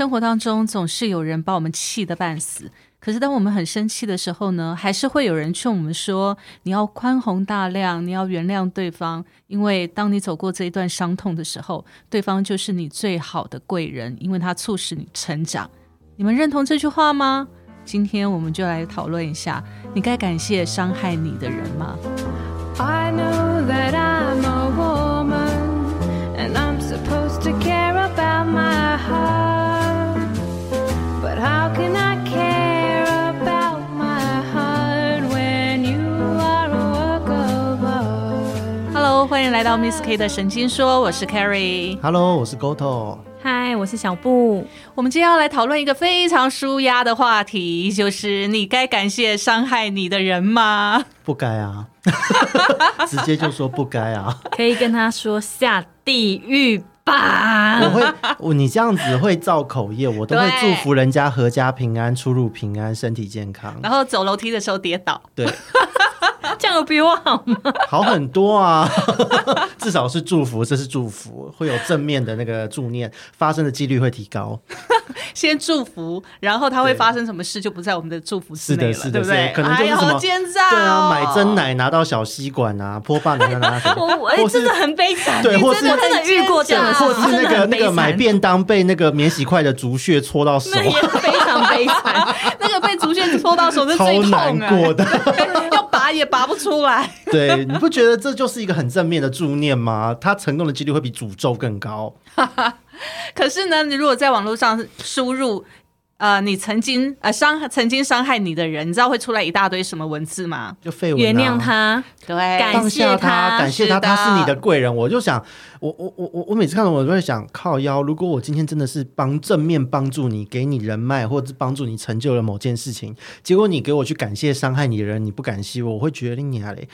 生活当中总是有人把我们气得半死，可是当我们很生气的时候呢，还是会有人劝我们说：你要宽宏大量，你要原谅对方，因为当你走过这一段伤痛的时候，对方就是你最好的贵人，因为他促使你成长。你们认同这句话吗？今天我们就来讨论一下，你该感谢伤害你的人吗？I know that 欢迎来到 Miss K 的神经说，我是 Carrie。Hello，我是 Goto。嗨，我是小布。我们今天要来讨论一个非常舒压的话题，就是你该感谢伤害你的人吗？不该啊，直接就说不该啊！可以跟他说下地狱吧。我会，我你这样子会造口业，我都会祝福人家阖家平安、出入平安、身体健康。然后走楼梯的时候跌倒，对，这样有比我好吗？好很多啊，至少是祝福，这是祝福，会有正面的那个助念，发生的几率会提高。先祝福，然后它会对发生什么事就不在我们的祝福之是的，内了，是的，对不对？可能就是什么好奸诈、哦，对啊，买真。奶拿到小吸管啊，泼爸奶拿到什么，我真的很悲惨。对，或是真的遇过这样的事，或是那个那个买便当被那个免洗筷的竹屑戳到手常悲惨。那个被竹线戳到手是最痛过的。要拔也拔不出来。对，你不觉得这就是一个很正面的助念吗？他成功的几率会比诅咒更高。可是呢，你如果在网络上输入呃，你曾经呃伤曾经伤害你的人，你知道会出来一大堆什么文字吗？就废文、啊，原谅，他，对，感谢他感谢他，是他是你的贵人。我就想，我我我我我每次看到我都会想，靠腰，如果我今天真的是帮正面帮助你，给你人脉，或者是帮助你成就了某件事情，结果你给我去感谢伤害你的人，你不感谢我，我会觉得你啊嘞。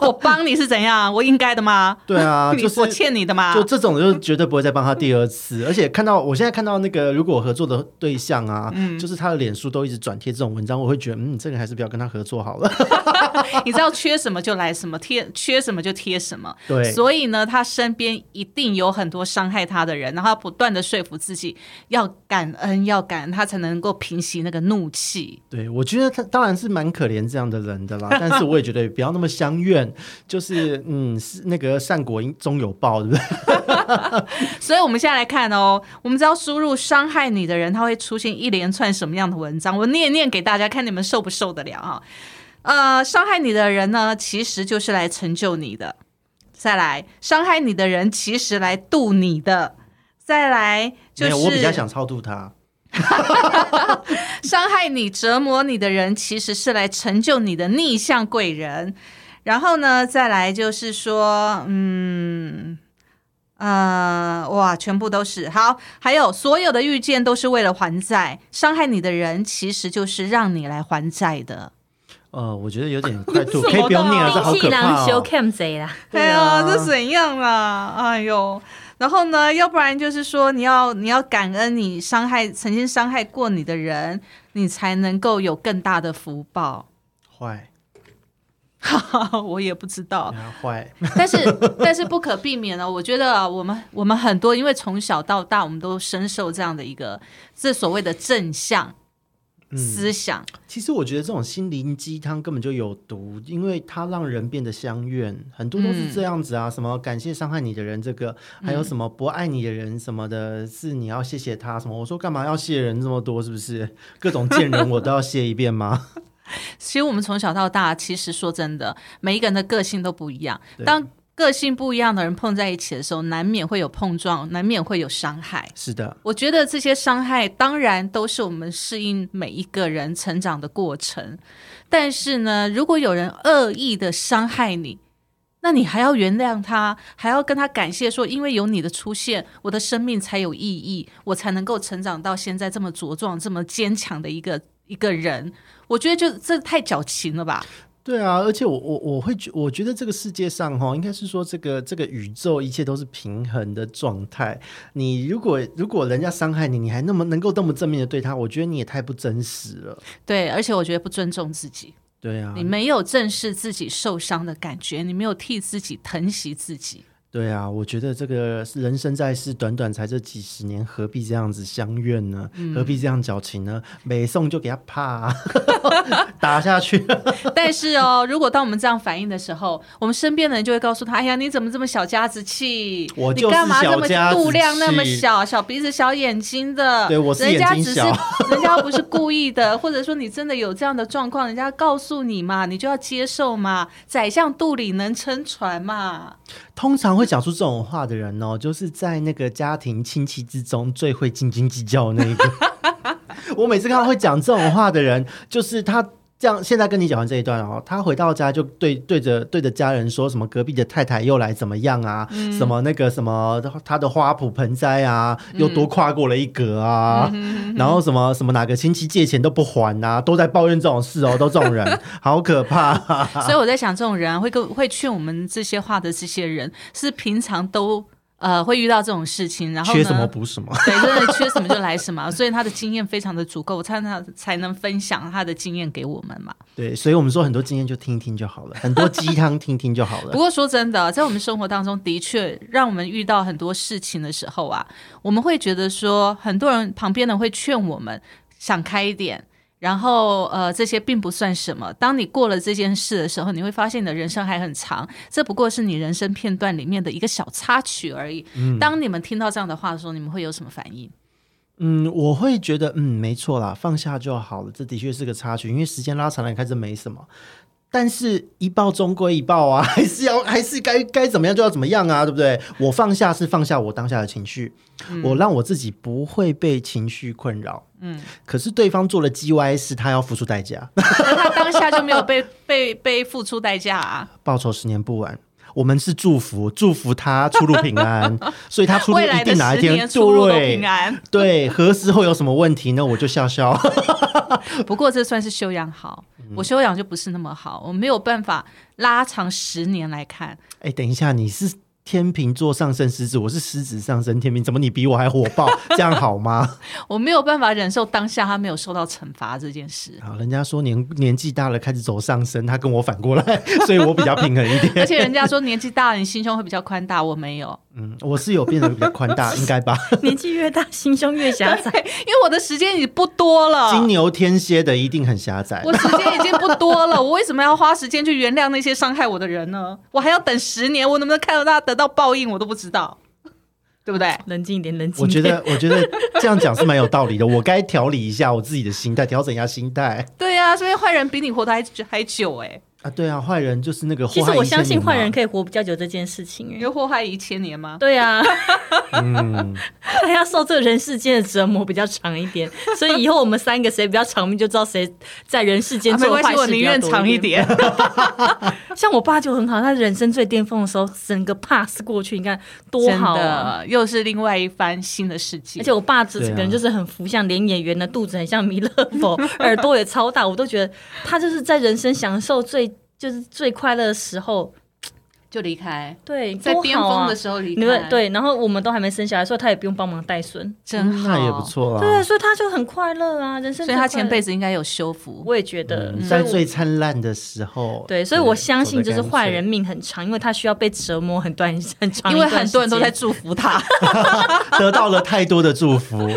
我帮你是怎样？我应该的吗？对啊，就是我欠你的吗？就这种，就绝对不会再帮他第二次。而且看到我现在看到那个，如果我合作的对象啊，嗯就是他的脸书都一直转贴这种文章，我会觉得，嗯，这个还是不要跟他合作好了。你知道缺什么就来什么，贴缺什么就贴什么。对所以呢，他身边一定有很多伤害他的人，然后他不断的说服自己要感恩，要感恩，他才能够平息那个怒气。对，我觉得他当然是蛮可怜这样的人的啦，但是我也觉得不要那么相怨，就是嗯，是那个善果应终有报，对不对？所以我们现在来看哦，我们只要输入伤害你的人，他会出现一连串什么样的文章？我念念给大家看，你们受不受得了啊？呃，伤害你的人呢，其实就是来成就你的；再来，伤害你的人其实来渡你的；再来就是我比较想超度他。伤害你、折磨你的人，其实是来成就你的逆向贵人。然后呢，再来就是说，嗯，呃，哇，全部都是好。还有所有的遇见都是为了还债，伤害你的人其实就是让你来还债的。呃，我觉得有点 快吐，可以不用念了，这好可怕修哦。cam 贼啦。哎呀，对啊这怎样啦？哎呦，然后呢？要不然就是说，你要你要感恩你伤害曾经伤害过你的人，你才能够有更大的福报。坏，我也不知道，坏。但是但是不可避免的，我觉得啊我们我们很多，因为从小到大，我们都深受这样的一个这所谓的正向思想。其实我觉得这种心灵鸡汤根本就有毒，因为它让人变得相怨，很多都是这样子啊。什么感谢伤害你的人，这个还有什么不爱你的人什么的，是你要谢谢他什么？我说干嘛要谢人这么多？是不是各种贱人我都要谢一遍吗？其实我们从小到大，其实说真的，每一个人的个性都不一样。当个性不一样的人碰在一起的时候，难免会有碰撞，难免会有伤害。是的，我觉得这些伤害当然都是我们适应每一个人成长的过程，但是呢，如果有人恶意的伤害你，那你还要原谅他，还要跟他感谢说，因为有你的出现，我的生命才有意义，我才能够成长到现在这么茁壮、这么坚强的一个一个人。我觉得就这太矫情了吧？对啊，而且我我我会觉，我觉得这个世界上哈，应该是说这个这个宇宙一切都是平衡的状态。你如果如果人家伤害你，你还那么能够那么正面的对他，我觉得你也太不真实了。对，而且我觉得不尊重自己。对啊，你没有正视自己受伤的感觉，你没有替自己疼惜自己。对啊，我觉得这个人生在世，短短才这几十年，何必这样子相怨呢？嗯何必这样矫情呢？每送就给他啪 打下去。但是哦，如果当我们这样反应的时候，我们身边的人就会告诉他：“哎呀，你怎么这么小家子气？你我就是干嘛这么小家子度量那么小，小鼻子小眼睛的？对我是人家只是眼睛小 人家不是故意的，或者说你真的有这样的状况，人家告诉你嘛，你就要接受嘛。宰相肚里能撑船嘛。通常会讲出这种话的人哦，就是在那个家庭亲戚之中最会斤斤计较的那一个。我每次看到会讲这种话的人，就是他。这样，现在跟你讲完这一段哦，他回到家就对对着对着家人说什么隔壁的太太又来怎么样啊？什么那个什么他的花圃盆栽啊，又多跨过了一格啊，然后什么什么哪个亲戚借钱都不还啊，都在抱怨这种事哦，都这种人，好可怕、所以我在想，这种人啊会跟会劝我们这些话的这些人，是平常都呃会遇到这种事情，然后呢缺什么补什么。对，真的缺什么就来什么，所以他的经验非常的足够，他才才能分享他的经验给我们嘛。对，所以我们说很多经验就听一听就好了，很多鸡汤听听就好了。不过说真的，在我们生活当中，的确让我们遇到很多事情的时候啊，我们会觉得说，很多人旁边的会劝我们想开一点。然后，呃，这些并不算什么。当你过了这件事的时候，你会发现你的人生还很长，这不过是你人生片段里面的一个小插曲而已。当你们听到这样的话的时候，你们会有什么反应？嗯，我会觉得，嗯，没错啦，放下就好了。这的确是个插曲，因为时间拉长来看，这没什么。但是，一报终归一报啊，还是要，还是该该怎么样就要怎么样啊，对不对？我放下是放下我当下的情绪，我让我自己不会被情绪困扰。嗯，可是对方做了 G Y 事，他要付出代价，那他当下就没有被 被被付出代价啊？报仇十年不晚。我们是祝福，祝福他出入平安，所以他出入一定哪一天出入平安。对，何时会有什么问题呢？我就笑笑。不过这算是修养好，我修养就不是那么好，我没有办法拉长十年来看。哎，等一下，你是天秤座上升狮子，我是狮子上升天秤，怎么你比我还火爆？这样好吗？我没有办法忍受当下他没有受到惩罚这件事，好，人家说年年纪大了开始走上升，他跟我反过来，所以我比较平衡一点。而且人家说年纪大了你心胸会比较宽大，我没有，嗯，我是有变得比较宽大，应该吧？年纪越大，心胸越狭窄。因为我的时间已经不多了。金牛天蝎的一定很狭窄。我时间已经不多了，我为什么要花时间去原谅那些伤害我的人呢？我还要等十年，我能不能看到他得到报应，我都不知道，对不对？冷静一点，冷静我觉。得，我觉得这样讲是蛮有道理的。我该调理一下我自己的心态，调整一下心态对呀、所以坏人比你活得还还久哎、啊。对啊，坏人就是那个祸其实我相信坏人可以活比较久这件事情、因为祸害一千年吗？对啊，嗯，他要受这个人世间的折磨比较长一点，所以以后我们三个谁比较长命，就知道谁在人世间啊没关系，做坏事我宁愿长一一点。像我爸就很好，他人生最巅峰的时候，整个 pass 过去，你看多好啊！的，又是另外一番新的世界。而且我爸这个人就是很福相，连演员的肚子很像弥勒佛，耳朵也超大，我都觉得他就是在人生享受最就是最快乐的时候，就离开，对，在巅峰的时候离开，，对，然后我们都还没生下来，所以他也不用帮忙带孙，真好，那也不。错啊。对啊，所以他就很快乐啊，人生。所以他前辈，子应该有修复。我也觉得，在最灿烂的时候，对，所以我相信就是坏人命很长，因为他需要被折磨很短很长因为很多人都在祝福他，得到了太多的祝福。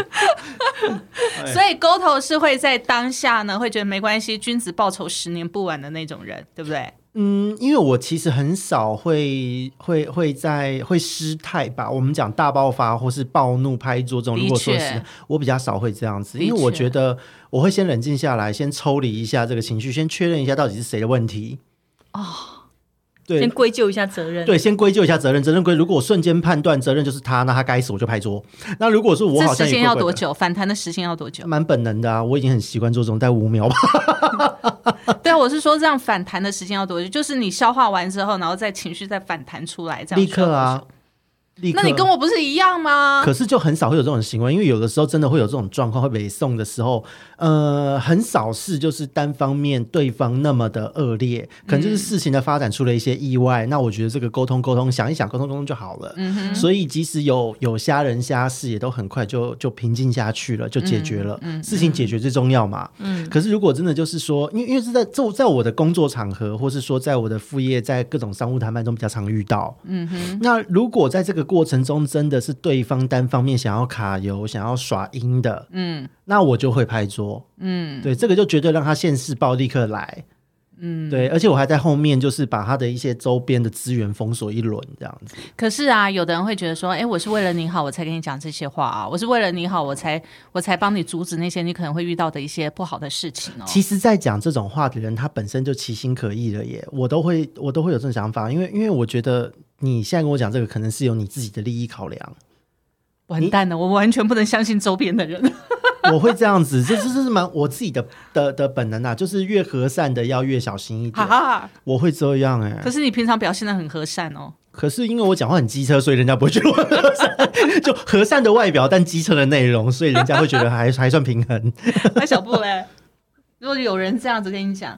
所以沟头是会在当下呢，会觉得没关系，君子报仇十年不晚的那种人，对不对？嗯，因为我其实很少会会会在会失态吧。我们讲大爆发或是暴怒拍桌这种，如果说是我比较少会这样子，因为我觉得我会先冷静下来，先抽离一下这个情绪，先确认一下到底是谁的问题。哦，对先归咎一下责任。对，先归咎一下责任，责任归。如果我瞬间判断责任就是他，那他该死，我就拍桌。那如果是我，好这时间？要多久？反弹的时间要多久？蛮本能的啊，我已经很习惯做这种，大概五秒吧。对啊，我是说这样反弹的时间要多久？就是你消化完之后，然后再情绪再反弹出来，这样立刻啊。立刻。那你跟我不是一样吗？可是就很少会有这种行为，因为有的时候真的会有这种状况，会被送的时候，呃，很少是就是单方面对方那么的恶劣，可能就是事情的发展出了一些意外。那我觉得这个沟通沟通，想一想沟通沟通就好了。嗯所以即使有有虾人虾事，也都很快就就平静下去了，就解决了。嗯事情解决最重要嘛。嗯，可是如果真的就是说，因为因为是在在在我的工作场合，或是说在我的副业，在各种商务谈判中比较常遇到。嗯哼，那如果在这个过程中真的是对方单方面想要卡油、想要耍阴的，嗯那我就会拍桌。嗯对，这个就绝对让他现世报立刻来。嗯。对，而且我还在后面就是把他的一些周边的资源封锁一轮，这样子。可是啊，有的人会觉得说，哎，我是为了你好，我才跟你讲这些话啊，我是为了你好，我才我才帮你阻止那些你可能会遇到的一些不好的事情哦。其实，在讲这种话的人，他本身就其心可意了耶。我都会，我都会有这种想法，因为因为我觉得你现在跟我讲这个，可能是有你自己的利益考量。完蛋了，我完全不能相信周边的人。我会这样子，这这这是蛮我自己的的的本能啊，就是越和善的要越小心一点。哈，我会这样哎、可是你平常表现的很和善哦。可是因为我讲话很机车，所以人家不会觉得我很和善，就和善的外表，但机车的内容，所以人家会觉得还 还算平衡。那小布嘞，如果有人这样子跟你讲，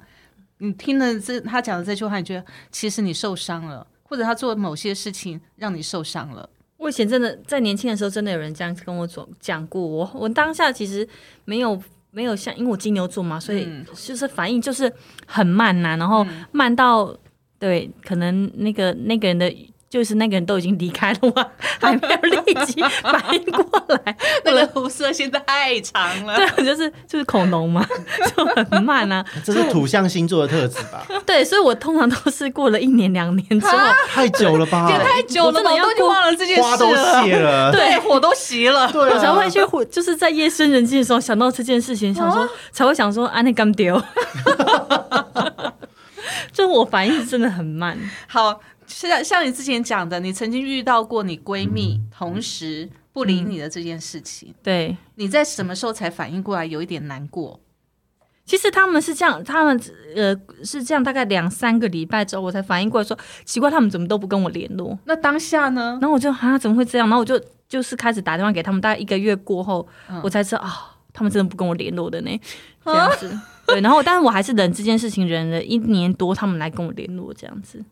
你听了这他讲的这句话，你觉得其实你受伤了，或者他做某些事情让你受伤了，我以前真的在年轻的时候，真的有人这样跟我讲讲过。我我当下其实没有没有像，因为我金牛座嘛，所以嗯就是反应就是很慢呐、然后慢到对，可能那个那个人的。就是那个人都已经离开了，我还没有立即反应过来。那个辐射线太长了。对，就是就是恐龙嘛，就很慢啊。这是土象星座的特质吧？对，所以我通常都是过了一年两年之后，太久了吧？也太久了吧，我都已经忘了这件花都事了。谢了。对，火都熄了。对啊，我才会去火，就是在夜深人静的时候想到这件事情，想说、才会想说啊，那干丢。就我反应真的很慢，好，像像你之前讲的，你曾经遇到过你闺蜜同时不理你的这件事情，对。你在什么时候才反应过来，有一点难过？其实他们是这样，他们呃是这样，大概两三个礼拜之后，我才反应过来说，奇怪，他们怎么都不跟我联络。那当下呢？然后我就啊，怎么会这样？然后我就就是开始打电话给他们，大概一个月过后，嗯我才知道啊，他们真的不跟我联络的呢，这样子。对，然后但是我还是忍这件事情，忍了一年多，他们来跟我联络，这样子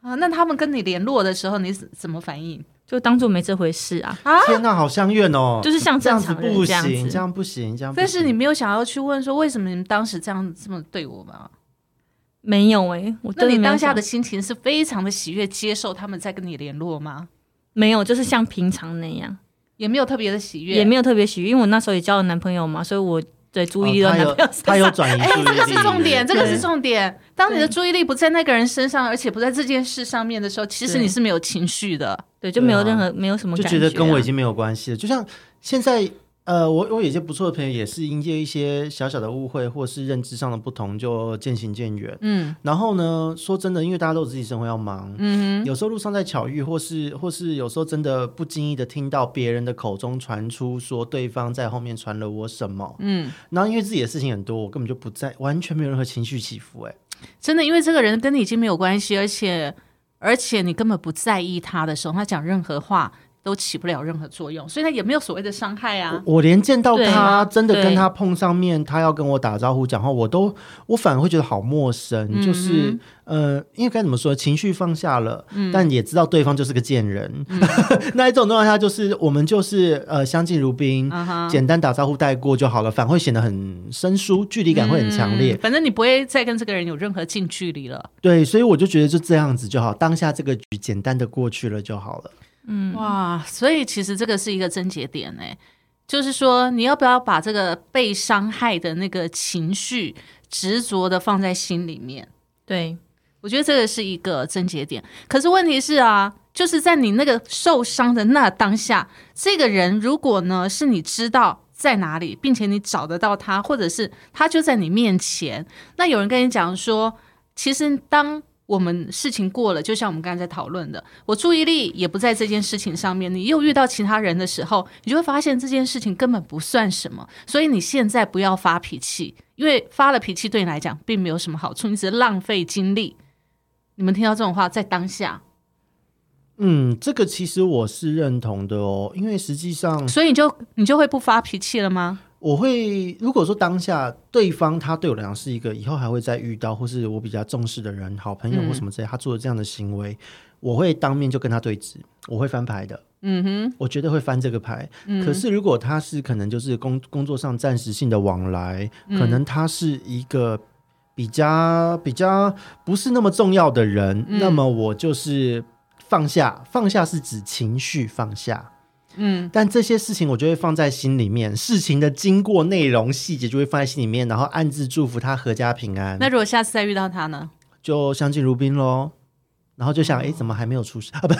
啊，那他们跟你联络的时候，你怎怎么反应？就当做没这回事啊，啊天哪，好相怨哦！就是像这样子不行，这样不行，这样不行。但是你没有想要去问说，为什么你们当时这样这么对我吗？没有哎、我那你当下的心情是非常的喜悦，接受他们在跟你联络吗？没有，就是像平常那样，也没有特别的喜悦，也没有特别喜悦，因为我那时候也交了男朋友嘛，所以我对注意力都有在男朋友身他有。转移注意力，这个是重点，这个是重点。当你的注意力不在那个人身上，而且不在这件事上面的时候，其实你是没有情绪的。对，就没有任何、没有什么就感觉、啊，觉得跟我已经没有关系了。就像现在，呃，我我有一些不错的朋友，也是因为一些小小的误会或是认知上的不同，就渐行渐远。嗯。然后呢，说真的，因为大家都有自己生活要忙，嗯有时候路上在巧遇，或是或是有时候真的不经意的听到别人的口中传出说对方在后面传了我什么，嗯，然后因为自己的事情很多，我根本就不在，完全没有任何情绪起伏、哎，真的，因为这个人跟你已经没有关系，而且而且你根本不在意他的时候，他讲任何话都起不了任何作用，所以他也没有所谓的伤害啊。我连见到他，真的跟他碰上面，他要跟我打招呼讲话，我都我反而会觉得好陌生，嗯就是呃，因为该怎么说，情绪放下了，嗯但也知道对方就是个贱人。那一种状态下，就是我们就是呃相敬如宾，简单打招呼带过就好了，反而会显得很生疏，距离感会很强烈。嗯反正你不会再跟这个人有任何近距离了。对，所以我就觉得就这样子就好，当下这个局简单的过去了就好了。嗯，哇，所以其实这个是一个症结点哎，就是说你要不要把这个被伤害的那个情绪执着的放在心里面？对，我觉得这个是一个症结点。可是问题是啊，就是在你那个受伤的那当下，这个人如果呢是你知道在哪里，并且你找得到他，或者是他就在你面前，那有人跟你讲说，其实当我们事情过了，就像我们刚才在讨论的，我注意力也不在这件事情上面，你又遇到其他人的时候，你就会发现这件事情根本不算什么。所以你现在不要发脾气，因为发了脾气对你来讲并没有什么好处，你只是浪费精力。你们听到这种话，在当下，嗯，这个其实我是认同的哦，因为实际上所以你就你就会不发脾气了吗？我会如果说当下对方他对我来讲是一个以后还会再遇到，或是我比较重视的人、好朋友或什么之类，他做了这样的行为，我会当面就跟他对峙，我会翻牌的。嗯哼，我绝对会翻这个牌。可是如果他是可能就是工工作上暂时性的往来，可能他是一个比较比较不是那么重要的人，那么我就是放下，放下是指情绪放下。嗯，但这些事情我就会放在心里面，事情的经过、内容、细节就会放在心里面，然后暗自祝福他阖家平安。那如果下次再遇到他呢？就相敬如宾喽。然后就想，哎、怎么还没有出事啊？不，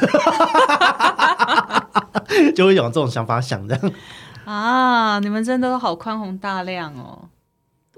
就会有这种想法想的。啊，你们真的都好宽宏大量哦。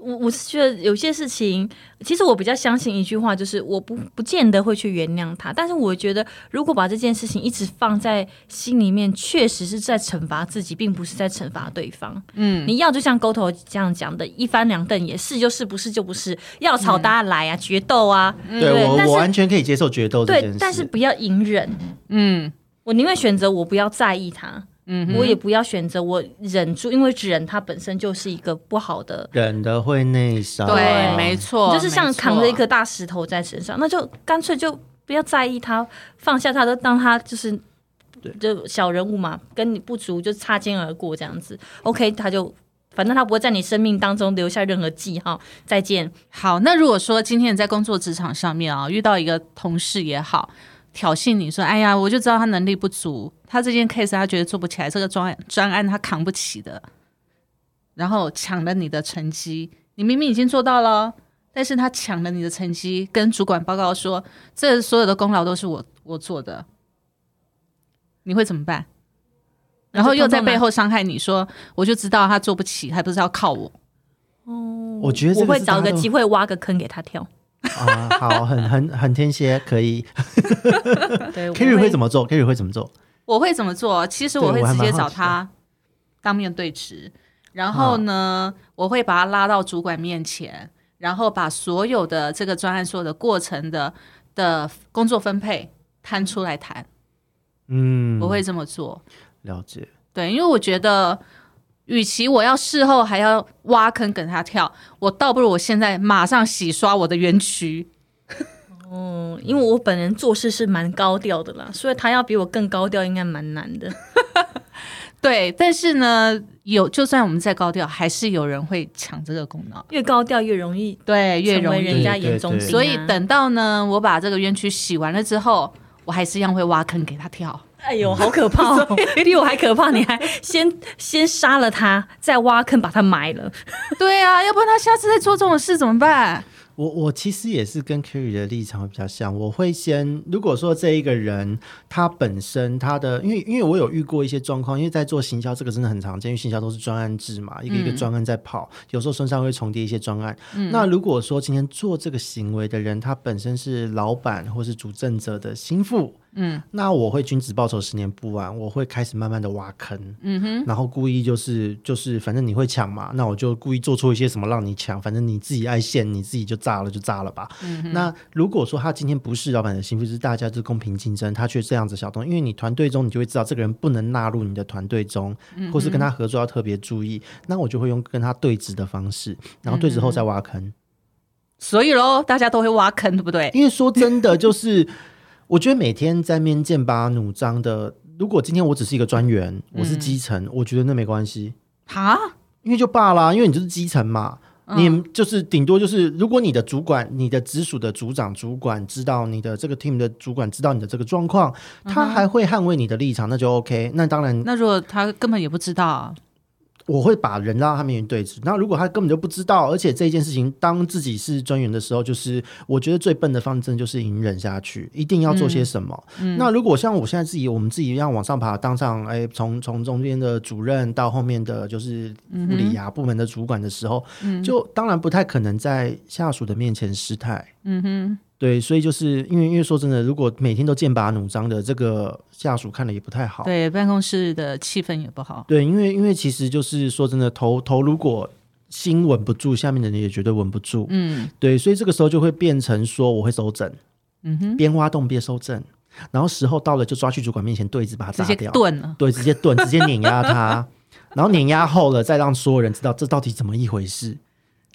我我是觉得有些事情，其实我比较相信一句话，就是我不不见得会去原谅他，但是我觉得如果把这件事情一直放在心里面，确实是在惩罚自己，并不是在惩罚对方。嗯，你要就像沟头这样讲的，一翻两瞪眼，是就是，不是就不是，要吵大家来啊，决斗啊，对我，但是我完全可以接受决斗对但是不要隐忍。嗯。我宁愿选择我不要在意他，嗯哼，我也不要选择我忍住，因为忍它本身就是一个不好的忍的会内伤。对，没错，就是像扛着一颗大石头在身上，那就干脆就不要在意他，放下他，就当他就是对就小人物嘛，跟你不足就擦肩而过这样子。OK，他就反正他不会在你生命当中留下任何记号。再见，好。那如果说今天你在工作职场上面啊，遇到一个同事也好，挑衅你说：“哎呀，我就知道他能力不足，他这件 case 他觉得做不起来，这个专案专案他扛不起的。”然后抢了你的成绩，你明明已经做到了，但是他抢了你的成绩，跟主管报告说这所有的功劳都是我我做的，你会怎么办？然后又在背后伤害你说，我就知道他做不起，还不是要靠我。哦我觉得我会找个机会挖个坑给他跳。啊，好，很很很天蝎，可以。对 Kerry 会怎么？么做？Kerry 会怎么做？我会怎么做？其实我会直接找他当面对质，然后呢，我会把他拉到主管面前，然后把所有的这个专案所有的过程的的工作分配摊出来谈。嗯，我会这么做。了解。对，因为我觉得，与其我要事后还要挖坑跟他跳，我倒不如我现在马上洗刷我的冤屈。嗯，因为我本人做事是蛮高调的啦，所以他要比我更高调，应该蛮难的。对，但是呢，有就算我们再高调，还是有人会抢这个功劳。越高调越容易对，越容易。人家眼中钉啊所以等到呢，我把这个冤屈洗完了之后，我还是一样会挖坑给他跳。哎呦，好可怕哦！比我还可怕，你还先先杀了他，再挖坑把他埋了。对啊，要不然他下次再做这种事怎么办？我我其实也是跟 Kerry 的立场会比较像，我会先如果说这一个人他本身他的，因为因为我有遇过一些状况，因为在做行销这个真的很常见，因为行销都是专案制嘛，一个一个专案在跑，有时候身上会重叠一些专案。那如果说今天做这个行为的人，他本身是老板或是主政者的心腹。嗯，那我会君子报仇，十年不晚。我会开始慢慢的挖坑，嗯哼，然后故意就是就是，反正你会抢嘛，那我就故意做出一些什么让你抢，反正你自己爱现，你自己就炸了就炸了吧。那如果说他今天不是老板的心腹，是大家就是公平竞争，他却这样子小动，因为你团队中你就会知道这个人不能纳入你的团队中，或是跟他合作要特别注意，那我就会用跟他对峙的方式，然后对峙后再挖坑。所以喽，大家都会挖坑，对不对？因为说真的，就是我觉得每天在面剑拔弩张的，如果今天我只是一个专员，我是基层，我觉得那没关系，哈，因为就罢啦，因为你就是基层嘛。你就是顶多就是，如果你的主管、你的直属的组长、主管知道你的这个 team 的主管知道你的这个状况，他还会捍卫你的立场，那就 OK。那当然，那如果他根本也不知道，我会把人拉到他面前对峙。那如果他根本就不知道，而且这件事情当自己是专员的时候，就是我觉得最笨的方针就是隐忍下去，一定要做些什么。那如果像我现在自己，我们自己一样往上爬，当上哎，从从中间的主任到后面的就是护理啊、部门的主管的时候，就当然不太可能在下属的面前失态。嗯哼，对，所以就是因为因为说真的，如果每天都剑拔弩张的，这个下属看了也不太好。对，办公室的气氛也不好。对，因为因为其实就是说真的，头头如果心稳不住，下面的人也绝对稳不住。嗯对，所以这个时候就会变成说，我会收整，嗯哼，边挖洞边收整。然后时候到了就抓去主管面前对峙，把他直接炸掉，炖了。对，直接炖，直接碾压他，然后碾压后了，再让所有人知道这到底怎么一回事。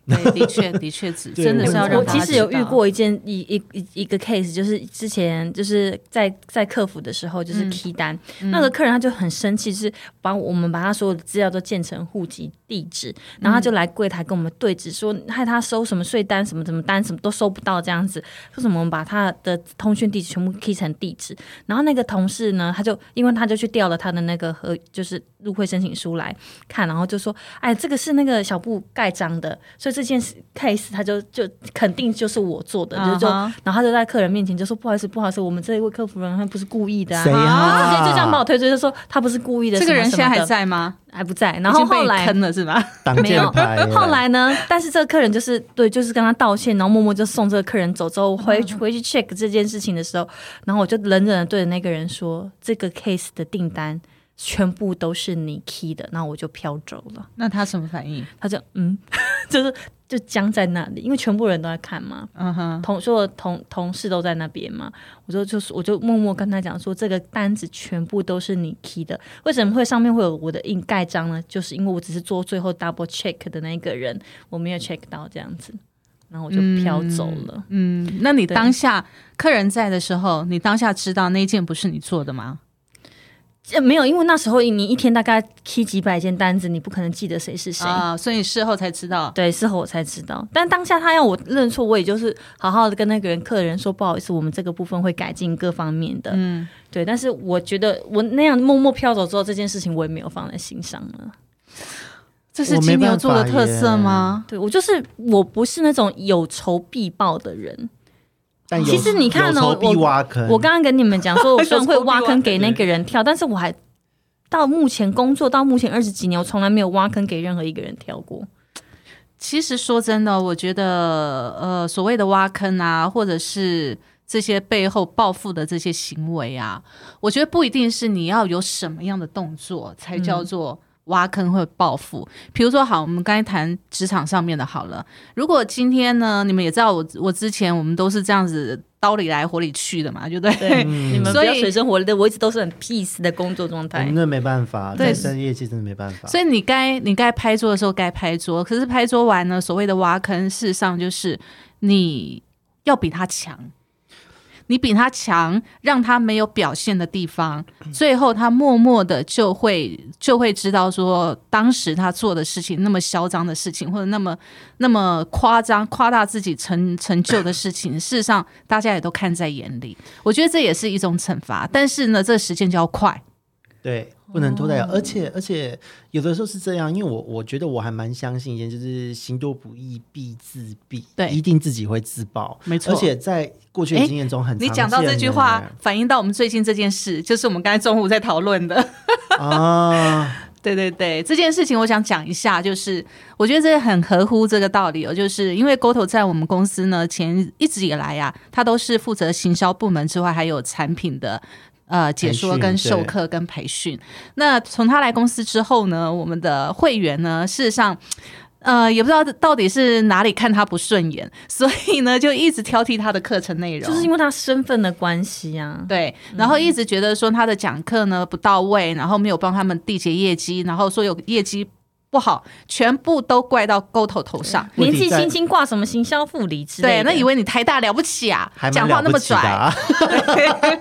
对，的确，的确，只真的是要让我其实有遇过一件一一一一个 case，就是之前就是在在客服的时候，就是嗯。Key 单，那个客人他就很生气，就是把我们把他所有的资料都建成户籍地址，然后他就来柜台跟我们对质，说害他收什么税单、什么什么单，什么都收不到这样子，说什么我们把他的通讯地址全部 key 成地址，然后那个同事呢，他就因为他就去调了他的那个和就是入会申请书来看，然后就说，哎，这个是那个小布盖章的，所以这件事 case 他就就肯定就是我做的，就是就啊哈然后他就在客人面前就说不好意思，不好意思，我们这一位客服人他不是故意的啊。谁然后直接就这样把啊我？推出，就说他不是故意的。这个人现在还在吗？还不在？然后后来坑了是吧？没有。后来呢？但是这个客人就是对，就是跟他道歉，然后默默就送这个客人走。之后回回去 check 这件事情的时候，然后我就冷冷的对着那个人说：“这个 case 的订单全部都是你 key 的。”然后我就飘走了。那他什么反应？他就嗯，就是就僵在那里，因为全部人都在看嘛。嗯哼，同所有同同事都在那边嘛，我就就是我就默默跟他讲说，这个单子全部都是你 key 的，为什么会上面会有我的印盖章呢？就是因为我只是做最后 double check 的那个人，我没有 check 到这样子，然后我就飘走了。嗯，那你当下客人在的时候，你当下知道那一件不是你做的吗？呃，没有，因为那时候你一天大概 key 几百件单子，你不可能记得谁是谁。啊，所以事后才知道。对，事后我才知道，但当下他要我认错，我也就是好好的跟那个人客人说不好意思，我们这个部分会改进各方面的。嗯，对，但是我觉得我那样默默飘走之后，这件事情我也没有放在心上了。这是金牛座的特色吗？对我就是我不是那种有仇必报的人。但其实你看哦有仇必我。我刚刚跟你们讲说，我虽然会挖坑给那个人跳，但是我还到目前工作到目前二十几年，我从来没有挖坑给任何一个人跳过。其实说真的，我觉得呃，所谓的挖坑啊，或者是这些背后报复的这些行为啊，我觉得不一定是你要有什么样的动作才叫做。挖坑会报复，比如说好，我们刚才谈职场上面的好了。如果今天呢，你们也知道我，我之前我们都是这样子刀里来火里去的嘛，对不对？对，你们不所以要水深火热的，我一直都是很 peace 的工作状态。那没办法，对在业绩真的没办法。所以你该你该拍桌的时候该拍桌，可是拍桌完呢，所谓的挖坑，事实上就是你要比他强，你比他强，让他没有表现的地方，最后他默默的就会就会知道说，当时他做的事情那么嚣张的事情，或者那么那么夸张夸大自己成成就的事情，事实上大家也都看在眼里。我觉得这也是一种惩罚，但是呢，这个时间就要快。对，不能拖太久。哦而且而且有的时候是这样，因为我我觉得我还蛮相信一件，就是行多不易必自毙，对一定自己会自爆。没错而且在过去的经验中很常你讲到这句见话，反映到我们最近这件事，就是我们刚才中午在讨论的。啊，对对对，这件事情我想讲一下，就是我觉得这很合乎这个道理哦，就是因为 GoTo 在我们公司呢，前一直以来呀、它都是负责行销部门之外，还有产品的。呃，解说跟授课跟培训。那从他来公司之后呢，我们的会员呢，事实上，呃，也不知道到底是哪里看他不顺眼，所以呢，就一直挑剔他的课程内容。就是因为他身份的关系啊。对，然后一直觉得说他的讲课呢不到位，然后没有帮他们缔结业绩，然后说有业绩不好，全部都怪到 GoTo 头上。年纪轻轻挂什么行销副理之类对，那以为你台大了不起啊还，蛮讲话那么了不起的拽，啊，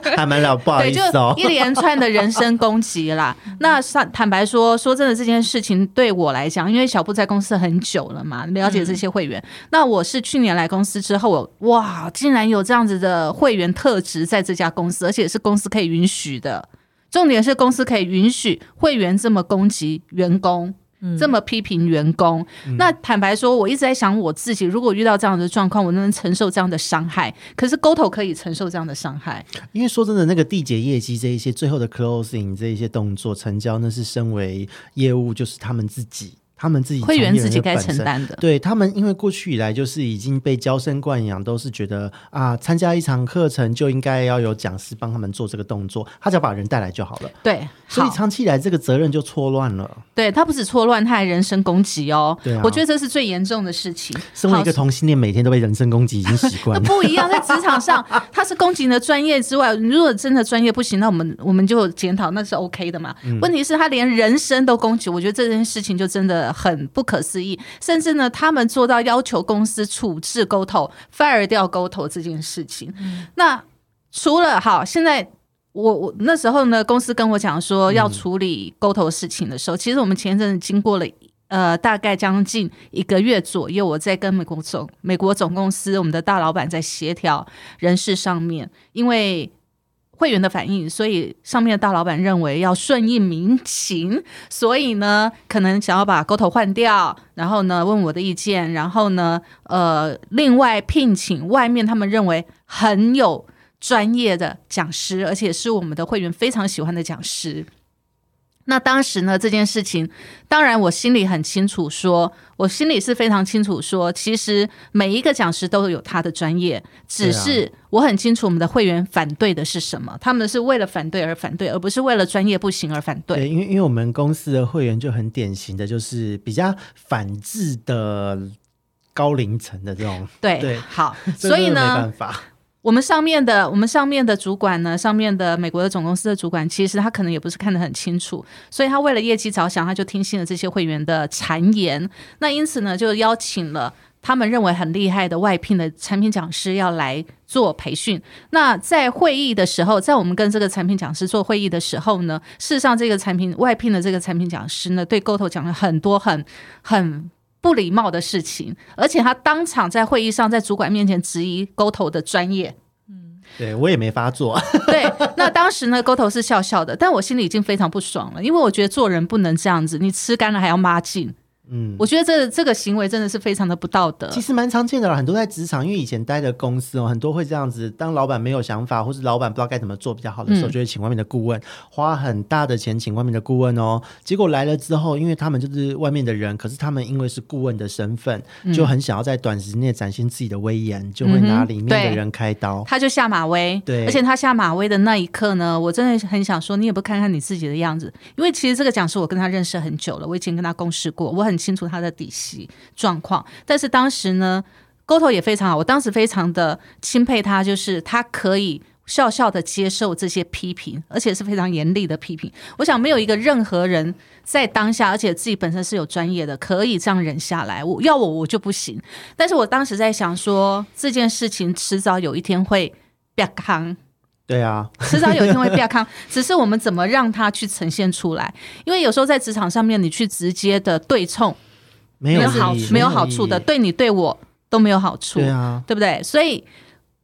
还蛮了，不好对，就意思哦。一连串的人身攻击啦。那坦坦白说，说真的，这件事情对我来讲，因为小布在公司很久了嘛，了解这些会员。那我是去年来公司之后，我哇，竟然有这样子的会员特质在这家公司，而且是公司可以允许的。重点是公司可以允许会员这么攻击员工。这么批评员工，那坦白说，我一直在想我自己，如果遇到这样的状况，我能不能承受这样的伤害？可是 GoTo 可以承受这样的伤害，因为说真的，那个缔结业绩这一些最后的 closing 这一些动作成交，那是身为业务就是他们自己他们自己会员自己该承担的。对他们，因为过去以来就是已经被娇生惯养，都是觉得啊，参加一场课程就应该要有讲师帮他们做这个动作，他只要把人带来就好了。对，所以长期以来，这个责任就错乱了。对他不止错乱，他还人身攻击哦。对啊我觉得这是最严重的事情。身为一个同性恋，每天都被人身攻击，已经习惯那了。不一样，在职场上，他是攻击你的专业之外，如果真的专业不行，那我们我们就检讨，那是 OK 的嘛。嗯问题是，他连人身都攻击，我觉得这件事情就真的很不可思议。甚至呢，他们做到要求公司处置沟头、fire 掉沟头这件事情。那除了好，现在。我我那时候呢，公司跟我讲说要处理沟头事情的时候，其实我们前一阵子经过了呃大概将近一个月左右，我在跟美国总美国总公司我们的大老板在协调人事上面，因为会员的反应，所以上面的大老板认为要顺应民情，所以呢，可能想要把沟头换掉，然后呢问我的意见，然后呢，呃，另外聘请外面他们认为很有专业的讲师，而且是我们的会员非常喜欢的讲师。那当时呢，这件事情，当然我心里很清楚说，我心里是非常清楚说，其实每一个讲师都有他的专业，只是我很清楚我们的会员反对的是什么，他们是为了反对而反对，而不是为了专业不行而反对。对，因为因为我们公司的会员就很典型的就是比较反制的高龄层的这种，对，对好，所以呢没呢办，法。我们上面的我们上面的主管呢，上面的美国的总公司的主管，其实他可能也不是看得很清楚，所以他为了业绩着想，他就听信了这些会员的谗言。那因此呢，就邀请了他们认为很厉害的外聘的产品讲师要来做培训。那在会议的时候，在我们跟这个产品讲师做会议的时候呢，事实上这个产品外聘的这个产品讲师呢，对沟头讲了很多很很。不礼貌的事情，而且他当场在会议上，在主管面前质疑沟头的专业，对我也没发作，对，那当时呢，沟头是笑笑的，但我心里已经非常不爽了，因为我觉得做人不能这样子，你吃干了还要抹净。嗯。我觉得这这个行为真的是非常的不道德。其实蛮常见的啦，很多在职场，因为以前待的公司哦，很多会这样子。当老板没有想法，或是老板不知道该怎么做比较好的时候，嗯就会请外面的顾问，花很大的钱请外面的顾问哦。结果来了之后，因为他们就是外面的人，可是他们因为是顾问的身份，就很想要在短时间内展现自己的威严，就会拿里面的人开刀。他就下马威，对而且他下马威的那一刻呢，我真的很想说，你也不看看你自己的样子，因为其实这个讲师我跟他认识很久了，我以前跟他共事过，我很清楚他的底细状况，但是当时呢，沟头也非常好，我当时非常的钦佩他，就是他可以。笑笑的接受这些批评，而且是非常严厉的批评。我想没有一个任何人在当下，而且自己本身是有专业的，可以这样忍下来。我要我我就不行。但是我当时在想说，这件事情迟早有一天会 变康，对啊，迟早有一天会变康，只是我们怎么让它去呈现出来。因为有时候在职场上面，你去直接的对冲，没有好没有好处的，对你对我都没有好处。对啊，对不对？所以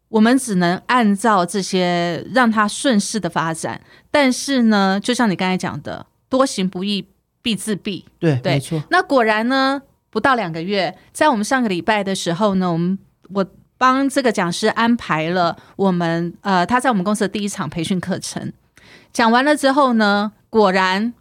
我们只能按照这些让它顺势的发展。但是呢，就像你刚才讲的，多行不义必自毙。对，对没错，那果然呢，不到两个月，在我们上个礼拜的时候呢，我们我帮这个讲师安排了我们呃他在我们公司的第一场培训课程。讲完了之后呢，果然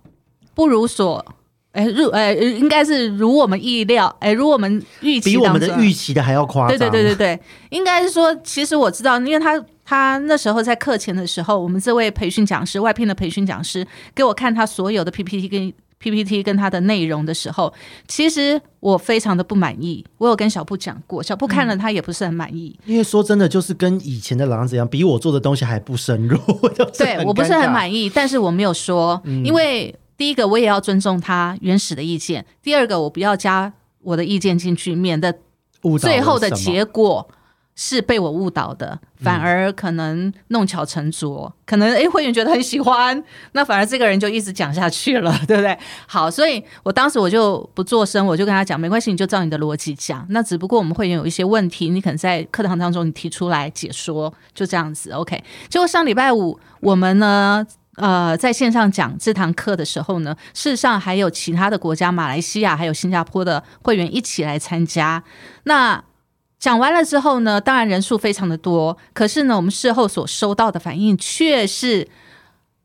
不如所。哎，如呃，应该是如我们意料，哎，如我们预期比我们的预期的还要夸张。对对对对对，应该是说，其实我知道，因为他他那时候在课前的时候，我们这位培训讲师，外聘的培训讲师，给我看他所有的 PPT 跟 PPT 跟它的内容的时候，其实我非常的不满意。我有跟小布讲过，小布看了他也不是很满意。因为说真的，就是跟以前的狼子一样，比我做的东西还不深入。对我不是很。满意，但是我没有说，因为第一个我也要尊重他原始的意见，第二个我不要加我的意见进去，免得最后的结果是被我误导的，反而可能弄巧成拙，可能诶会员觉得很喜欢，那反而这个人就一直讲下去了，对不对？好，所以我当时我就不做声，我就跟他讲，没关系，你就照你的逻辑讲。那只不过我们会员有一些问题，你可能在课堂当中你提出来解说，就这样子，OK。结果上礼拜五我们呢。呃，在线上讲这堂课的时候呢，事实上还有其他的国家，马来西亚还有新加坡的会员一起来参加。那讲完了之后呢，当然人数非常的多，可是呢，我们事后所收到的反应却是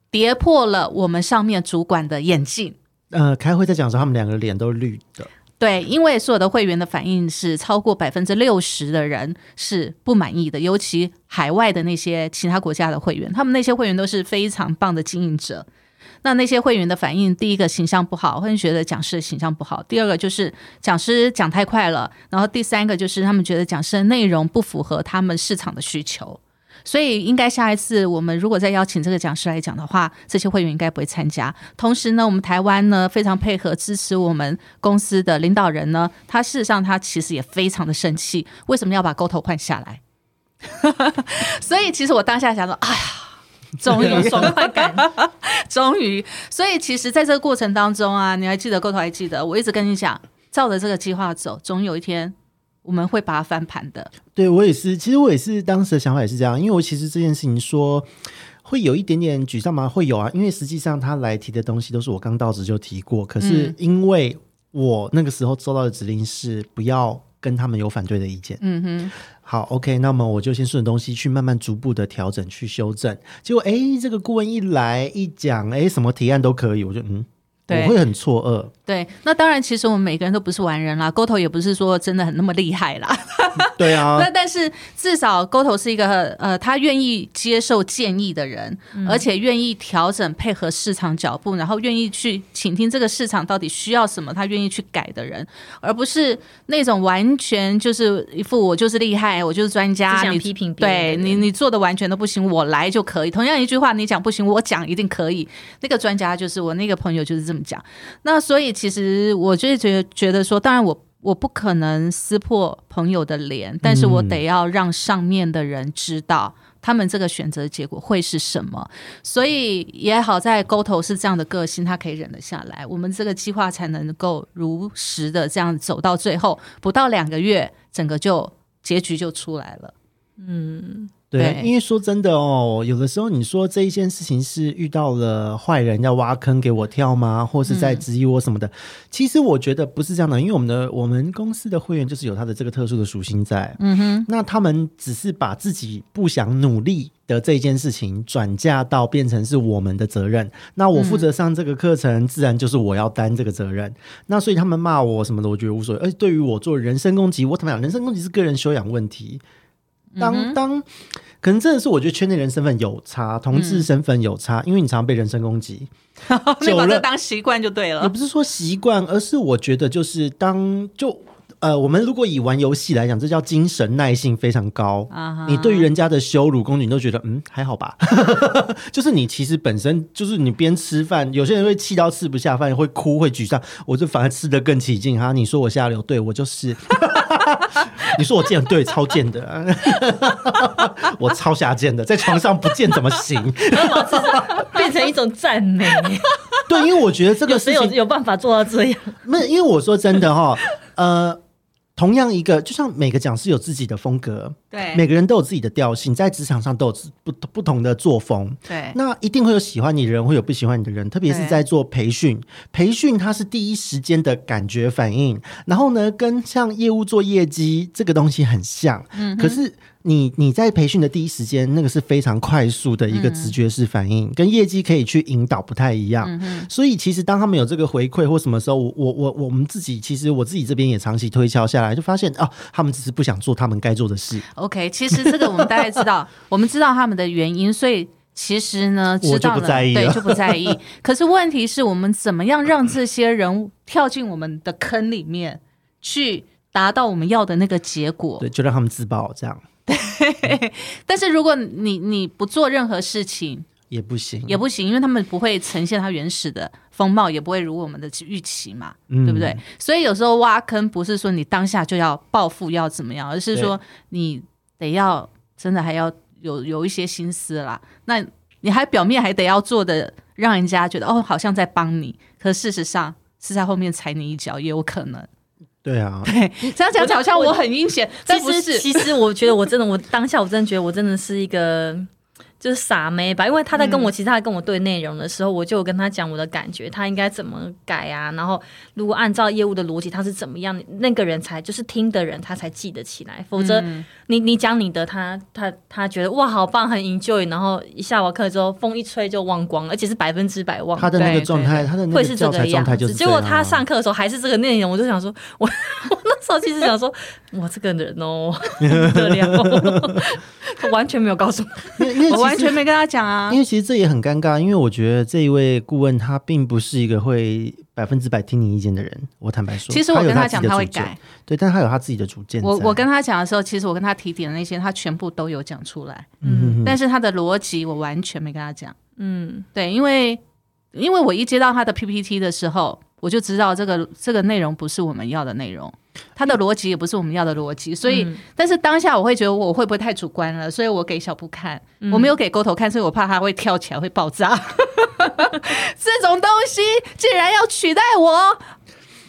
跌破了我们上面主管的眼镜。呃，开会在讲的时候，他们两个脸都绿的。对，因为所有的会员的反应是超过百分之六十的人是不满意的，尤其海外的那些其他国家的会员，他们那些会员都是非常棒的经营者。那那些会员的反应，第一个形象不好，会觉得讲师的形象不好；第二个就是讲师讲太快了；然后第三个就是他们觉得讲师的内容不符合他们市场的需求。所以，应该下一次我们如果再邀请这个讲师来讲的话，这些会员应该不会参加。同时呢，我们台湾呢非常配合支持我们公司的领导人呢，他事实上他其实也非常的生气，为什么要把沟头换下来？所以，其实我当下想说，哎呀，终于爽快感，终于。所以，其实在这个过程当中啊，你还记得沟头还记得，我一直跟你讲，照着这个计划走，总有一天我们会把它翻盘的。对我也是，其实我也是当时的想法也是这样，因为我其实这件事情说会有一点点沮丧吗？会有啊，因为实际上他来提的东西都是我刚到职就提过，可是因为我那个时候收到的指令是不要跟他们有反对的意见。嗯哼，好，OK，那么我就先顺着东西去慢慢逐步的调整去修正。结果哎，这个顾问一来一讲，哎，什么提案都可以，我就嗯，我会很错愕。对，那当然，其实我们每个人都不是完人啦，沟头也不是说真的很那么厉害啦。对啊 那，但是至少沟头是一个呃，他愿意接受建议的人，而且愿意调整配合市场脚步，然后愿意去倾听这个市场到底需要什么，他愿意去改的人，而不是那种完全就是一副我就是厉害，我就是专家，只想批评对你你做的完全都不行，我来就可以。同样一句话，你讲不行，我讲一定可以。那个专家就是我那个朋友就是这么讲。那所以其实我就是觉得觉得说，当然我我不可能撕破朋友的脸，但是我得要让上面的人知道。他们这个选择结果会是什么？所以也好在沟头是这样的个性，他可以忍得下来，我们这个计划才能够如实的这样走到最后，不到两个月，整个就结局就出来了。对对，因为说真的哦，有的时候你说这一件事情是遇到了坏人要挖坑给我跳吗，或是在质疑我什么的？其实我觉得不是这样的，因为我们的我们公司的会员就是有他的这个特殊的属性在，嗯哼，那他们只是把自己不想努力的这件事情转嫁到变成是我们的责任。那我负责上这个课程，自然就是我要担这个责任。那所以他们骂我什么的，我觉得无所谓。而且对于我做人身攻击，我怎么讲？人身攻击是个人修养问题。当当，可能真的是我觉得圈内人身份有差，同志身份有差，因为你常常被人身攻击。你把这当习惯就对了。也不是说习惯，而是我觉得就是当就呃，我们如果以玩游戏来讲，这叫精神耐性非常高。你对于人家的羞辱攻击，你都觉得嗯还好吧？就是你其实本身就是你边吃饭，有些人会气到吃不下饭，会哭会沮丧，我就反而吃得更起劲哈。你说我下流，对我就是。你说我贱，对，超贱的，我超下贱的，在床上不贱怎么行？变成一种赞美。对，因为我觉得这个事情有办法做到这样？那因为我说真的哈，呃，同样一个，就像每个讲师有自己的风格，对每个人都有自己的调性，在职场上都有自不不同的作风。对那一定会有喜欢你的人，会有不喜欢你的人，特别是在做培训，培训它是第一时间的感觉反应，然后呢，跟像业务做业绩这个东西很像，嗯，可是。你你在培训的第一时间，那个是非常快速的一个直觉式反应，跟业绩可以去引导不太一样。所以其实当他们有这个回馈或什么时候，我我我我们自己其实我自己这边也长期推敲下来，就发现哦，他们只是不想做他们该做的事。OK，其实这个我们大概知道，我们知道他们的原因，所以其实呢，我就知道了，不在意了对，就不在意。可是问题是我们怎么样让这些人跳进我们的坑里面，去达到我们要的那个结果？对，就让他们自爆，这样但是如果你你不做任何事情也不行，也不行，因为他们不会呈现它原始的风貌，也不会如我们的预期嘛，嗯对不对？所以有时候挖坑不是说你当下就要报复要怎么样，而是说你得要真的还要有有一些心思啦。那你还表面还得要做的，让人家觉得哦好像在帮你，可事实上是在后面踩你一脚，也有可能。对啊，对，这样讲好像我很阴险，但不是。其实我觉得我真的，我当下我真的觉得我真的是一个就是傻妹吧，因为他在跟我，其实他在跟我对内容的时候，我就有跟他讲我的感觉，他应该怎么改啊，然后如果按照业务的逻辑，他是怎么样，那个人才就是听的人，他才记得起来，否则你你讲你的，他他他觉得哇好棒，很 enjoy，然后一下完课之后风一吹就忘光了，而且是百分之百忘。他的那个状态，他的那会是这个样子，状态就是这结果他上课的时候还是这个内容，我就想说，我 我那时候其实想说，我，这个人哦，不得了，他 完全没有告诉我。因为我完全没跟他讲啊因。为其实这也很尴尬，因为我觉得这一位顾问他并不是一个会百分之百听你意见的人。我坦白说，其实我跟他讲他会改，，对，但他有他自己的主见。我我跟他讲的时候，其实我跟他提点的那些，他全部都有讲出来，嗯但是他的逻辑我完全没跟他讲。嗯，对，因为因为我一接到他的 PPT 的时候，我就知道这个这个内容不是我们要的内容，它的逻辑也不是我们要的逻辑，所以，嗯但是当下我会觉得我会不会太主观了，所以我给小布看，我没有给沟头看，所以我怕他会跳起来会爆炸。这种东西竟然要取代我，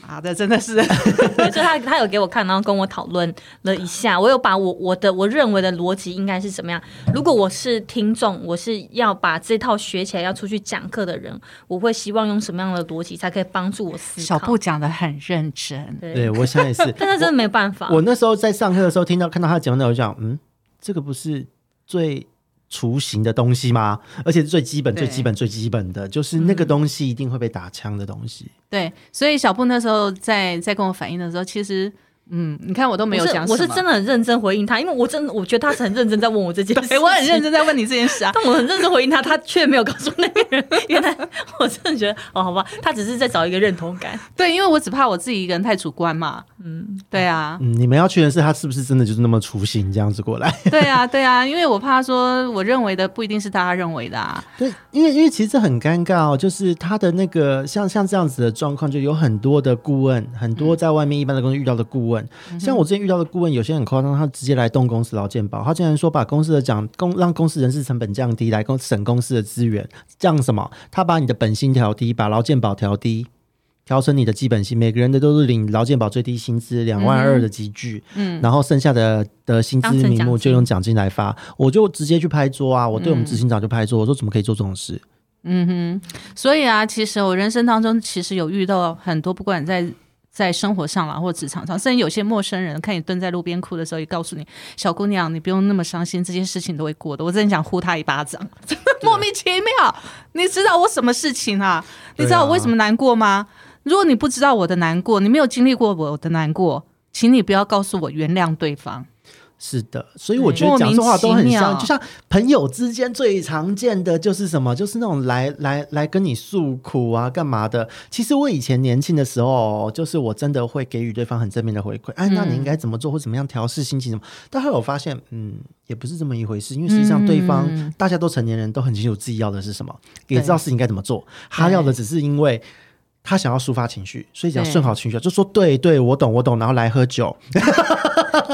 啊，这真的是 对，所以他他有给我看，然后跟我讨论了一下，我有把我我的我认为的逻辑应该是怎么样。如果我是听众，我是要把这套学起来要出去讲课的人，我会希望用什么样的逻辑才可以帮助我思考？小布讲的很认真。对，对，我想也是。但他真的没办法。我那时候在上课的时候，听到看到他讲的，我就讲，嗯，这个不是最雏形的东西吗？而且是最基本、最基本、最基本的，就是那个东西一定会被打枪的东西。对，所以小布那时候在在跟我反映的时候，其实，嗯，你看我都没有讲，我是真的很认真回应他，因为我真的我觉得他是 很认真在问我这件事，对，我很认。真在问你这件事啊。但我很认真回应他，他却没有告诉那个人。原来我真的觉得，哦，好吧，他只是在找一个认同感。对，因为我只怕我自己一个人太主观嘛。嗯，对啊，嗯，你们要确认是他是不是真的就是那么雏形这样子过来？对啊，对啊，因为我怕说我认为的不一定是大家认为的啊。对，因为因为其实这很尴尬哦，就是他的那个像像这样子的状况，就有很多的顾问，很多在外面一般的公司遇到的顾问，像我之前遇到的顾问，有些很夸张，他直接来动公司劳健保，他竟然说把公司的奖公让公司人事成本降低，来公省公司的资源，这样什么？他把你的本薪调低，把劳健保调低。调成你的基本薪，每个人的都是领劳健保最低薪资两万二的集聚，嗯，然后剩下的的薪资名目就用奖金来发，我就直接去拍桌啊，我对我们执行长就拍桌，我说怎么可以做这种事？嗯哼所以啊，其实我人生当中其实有遇到很多，不管在在生活上啦，或职场上，甚至有些陌生人看你蹲在路边哭的时候，也告诉你，小姑娘，你不用那么伤心，这件事情都会过的。我真的想呼他一巴掌，莫名其妙。你知道我什么事情啊？你知道我为什么难过吗？如果你不知道我的难过，你没有经历过我的难过，请你不要告诉我原谅对方。是的，所以我觉得讲这话都很像，就像朋友之间最常见的就是什么，就是那种来来来跟你诉苦啊，干嘛的。其实我以前年轻的时候，就是我真的会给予对方很正面的回馈，哎，那你应该怎么做，或怎么样调试心情什么。但后来我发现，嗯，也不是这么一回事，因为实际上对方、嗯大家都成年人，都很清楚自己要的是什么，也知道事情该怎么做。他要的只是因为。他想要抒发情绪，所以只要顺好情绪，就说对对，我懂我懂，然后来喝酒，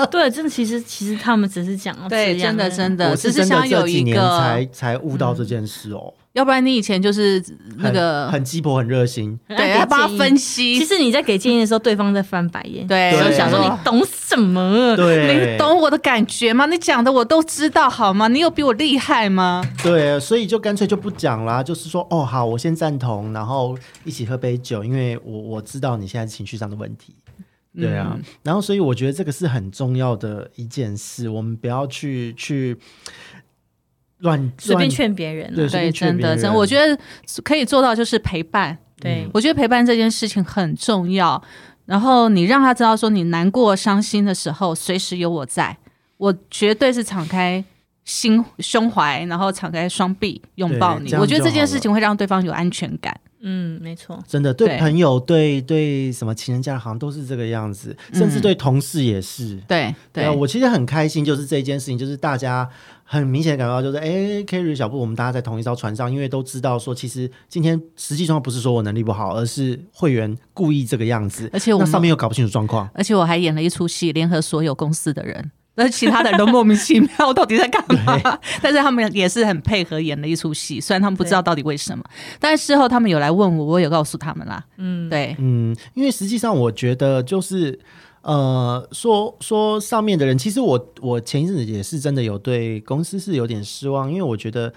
对，真的，其实其实他们只是讲对，真的真的，我只是真的想有一个才，才悟到这件事哦。要不然你以前就是那个很很鸡婆，很热心。对，要帮他分析。其实你在给建议的时候，对方在翻白眼，对，对就想说你懂什么？对，你懂我的感觉吗？你讲的我都知道，好吗？你有比我厉害吗？对，所以就干脆就不讲啦，就是说，哦，好，我先赞同，然后一起喝杯酒，因为我我知道你现在情绪上的问题。对啊，然后所以我觉得这个是很重要的一件事，我们不要去去乱随便劝别人、对真的，真的，我觉得可以做到就是陪伴。对，我觉得陪伴这件事情很重要。然后你让他知道说，你难过、伤心的时候，随时有我在，我绝对是敞开心胸怀，然后敞开双臂拥抱你我觉得这件事情会让对方有安全感。嗯，没错，真的对对朋友、对对什么情人家好像都是这个样子，甚至对同事也是。对对啊，我其实很开心，就是这件事情，就是大家很明显的感到，就是哎，Kerry 小布，我们大家在同一艘船上，因为都知道说，其实今天实际状况不是说我能力不好，而是会员故意这个样子，而且我们上面又搞不清楚状况。而且我还演了一出戏，联合所有公司的人。那其他的人都莫名其妙，到底在干嘛？但是他们也是很配合演了一出戏，虽然他们不知道到底为什么，但是事后他们有来问我，我有告诉他们啦。嗯，对，嗯，因为实际上我觉得就是。呃，说说上面的人，其实我我前一阵子也是真的有对公司是有点失望，因为我觉得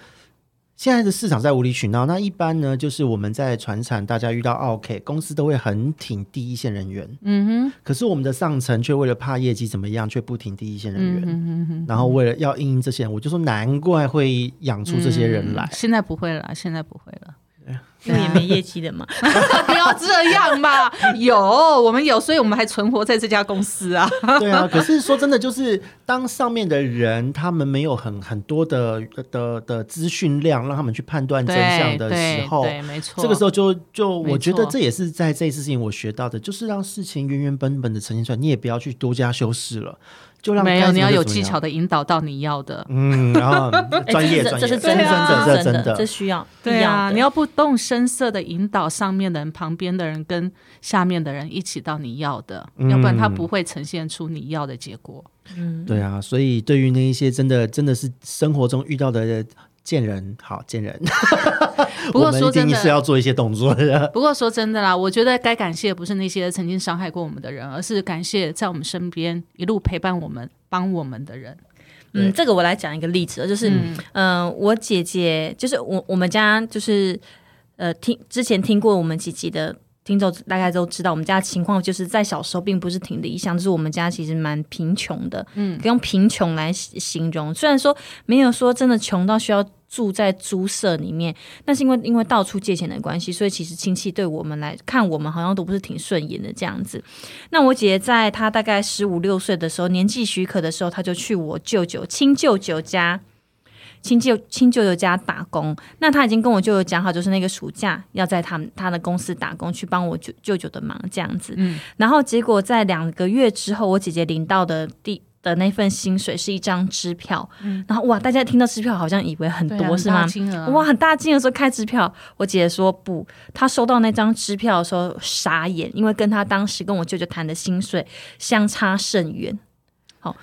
现在的市场在无理取闹。那一般呢，就是我们在船产，大家遇到 OK，公司都会很挺第一线人员，嗯哼，可是我们的上层却为了怕业绩怎么样，却不挺第一线人员。嗯哼然后为了要应应这些人，我就说难怪会养出这些人来。嗯现在不会了，现在不会了。因为也没业绩的嘛。不要这样嘛！有，我们有，所以我们还存活在这家公司啊。对啊，可是说真的，就是当上面的人他们没有很很多的的的资讯量，让他们去判断真相的时候，对，对没错。这个时候就就我觉得这也是在这一次事情我学到的，就是让事情原原本本的呈现出来，你也不要去多加修饰了，就让没有，你要有技巧的引导到你要的。嗯，然后哎专业这专业，是这是真的，真的，这是真的这，需要对啊，你要不动声色的引导上面的人、旁边的人跟下面的人一起到你要的，嗯要不然他不会呈现出你要的结果。嗯，对啊，所以对于那一些真的真的是生活中遇到的贱人，好贱人，不过说真的是要做一些动作的。不过说真的啦，我觉得该感谢不是那些曾经伤害过我们的人，而是感谢在我们身边一路陪伴我们、帮我们的人。嗯，这个我来讲一个例子，就是嗯、嗯呃我姐姐就是我我们家就是呃听之前听过我们几集的。听众大概都知道，我们家的情况就是在小时候并不是挺理想，就是我们家其实蛮贫穷的，嗯，可用贫穷来形容。虽然说没有说真的穷到需要住在猪舍里面，但是因为因为到处借钱的关系，所以其实亲戚对我们来看我们好像都不是挺顺眼的这样子。那我姐姐在她大概十五六岁的时候，年纪许可的时候，她就去我舅舅亲舅舅家。亲舅亲舅舅家打工，那他已经跟我舅舅讲好，就是那个暑假要在他们他的公司打工，去帮我舅舅舅的忙这样子。嗯，然后结果在两个月之后，我姐姐领到的第的那份薪水是一张支票，然后哇，大家听到支票好像以为很多是吗？哇，很大金额说开支票，我姐姐说不，她收到那张支票的时候傻眼，因为跟她当时跟我舅舅谈的薪水相差甚远。好，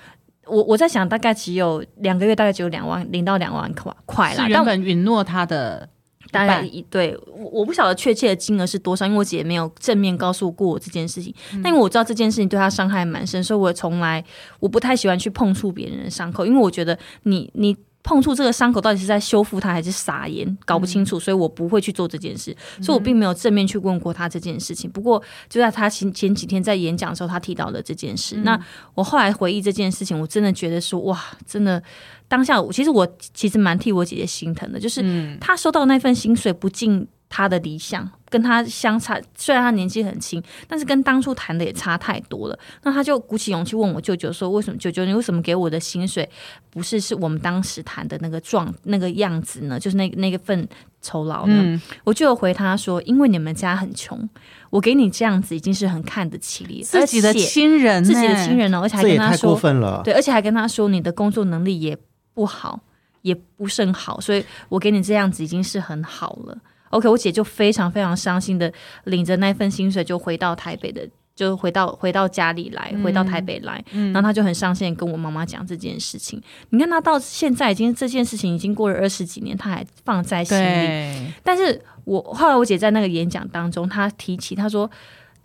我我在想，大概只有两个月，大概只有两万，零到两万块块啦。原本允诺他的大概一一对我我不晓得确切的金额是多少，因为我姐没有正面告诉过我这件事情。嗯但因为我知道这件事情对她伤害蛮深，所以我从来我不太喜欢去碰触别人的伤口，因为我觉得你你。碰触这个伤口到底是在修复它还是撒盐，搞不清楚，所以我不会去做这件事，所以我并没有正面去问过他这件事情。不过就在他前前几天在演讲的时候，他提到了这件事。那我后来回忆这件事情，我真的觉得说，哇，真的当下我其实我其实蛮替我姐姐心疼的，就是她收到那份薪水不尽她的理想，跟他相差，虽然他年纪很轻，但是跟当初谈的也差太多了。那他就鼓起勇气问我舅舅说：“为什么舅舅你为什么给我的薪水不是是我们当时谈的那个状那个样子呢？就是那那个份酬劳呢？”嗯我舅回他说：“因为你们家很穷，我给你这样子已经是很看得起你，自己的亲人呢，自己的亲人呢，而且还跟他说过分了。对，而且还跟他说你的工作能力也不好，也不甚好，所以我给你这样子已经是很好了。OK，我姐就非常非常伤心的领着那份薪水就回到台北的。就回到回到家里来，回到台北来，然后她就很伤心地跟我妈妈讲这件事情。你看她到现在已经这件事情已经过了二十几年，她还放在心里。但是我后来我姐在那个演讲当中，她提起她说，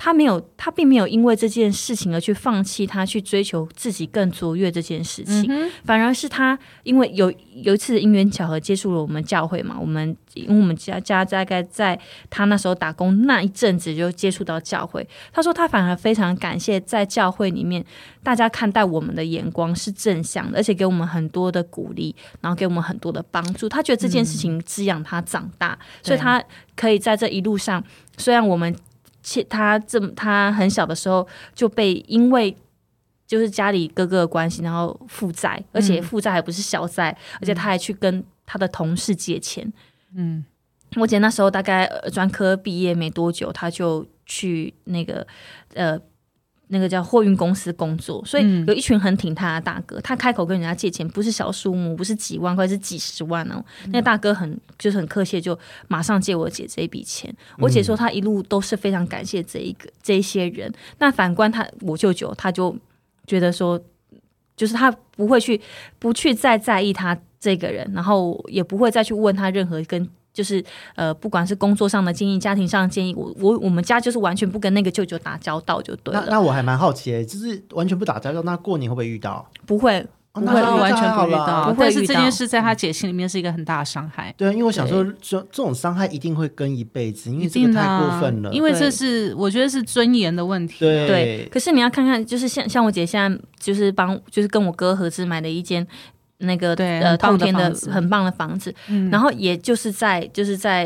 她没有，他并没有因为这件事情而去放弃他去追求自己更卓越这件事情，反而是他因为有有一次因缘巧合接触了我们教会嘛，我们因为我们家家大概在他那时候打工那一阵子就接触到教会，他说他反而非常感谢在教会里面大家看待我们的眼光是正向的，而且给我们很多的鼓励，然后给我们很多的帮助。他觉得这件事情滋养他长大，所以他可以在这一路上，虽然我们切她这么他很小的时候就被因为。就是家里哥哥的关系，然后负债，而且负债还不是小债，而且他还去跟他的同事借钱。嗯，我姐那时候大概呃专科毕业没多久，他就去那个呃那个叫货运公司工作，所以嗯有一群很挺他的大哥，他开口跟人家借钱不是小数目，不是几万块，是几十万哦。那个大哥很就是很客气，就马上借我姐这一笔钱。我姐说她一路都是非常感谢这一个这一些人。那反观他我舅舅，他就觉得说，就是他不会去不去再在意他这个人，然后也不会再去问他任何跟就是呃，不管是工作上的建议、家庭上的建议，我我我们家就是完全不跟那个舅舅打交道，就对了，那那我还蛮好奇的，就是完全不打交道，那过年会不会遇到？不会。那完全太好了不遇到，不会但是这件事在他姐心里面是一个很大的伤害。对，因为我想说，这这种伤害一定会跟一辈子，因为这个太过分了。因为这是我觉得是尊严的问题。对对，可是你要看看，就是像像我姐现在就是帮，就是跟我哥合资买的一间那个呃透天的很棒的房子，嗯然后也就是在就是在。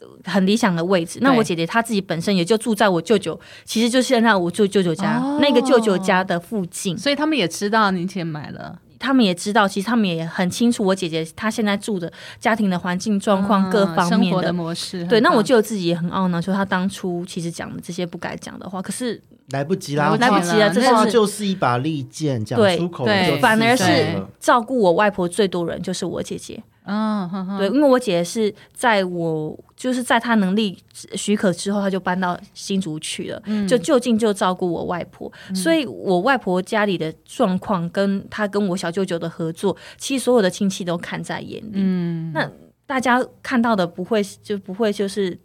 呃很理想的位置。那我姐姐她自己本身也就住在我舅舅，其实就现在我舅舅舅家、哦那个舅舅家的附近。所以他们也知道你姐买了他们也知道，其实他们也很清楚我姐姐她现在住的家庭的环境状况嗯各方面的模式。对，那我舅舅自己也很懊恼，说他当初其实讲的这些不该讲的话，可是来不及啦，来不及了这话是就是一把利剑，讲对出口对就反而是照顾我外婆最多人就是我姐姐。嗯对，因为我姐姐是在我就是在她能力许可之后，她就搬到新竹去了，嗯就就近就照顾我外婆。所以我外婆家里的状况跟她跟我小舅舅的合作，其实所有的亲戚都看在眼里。嗯，那大家看到的不会就不会就是。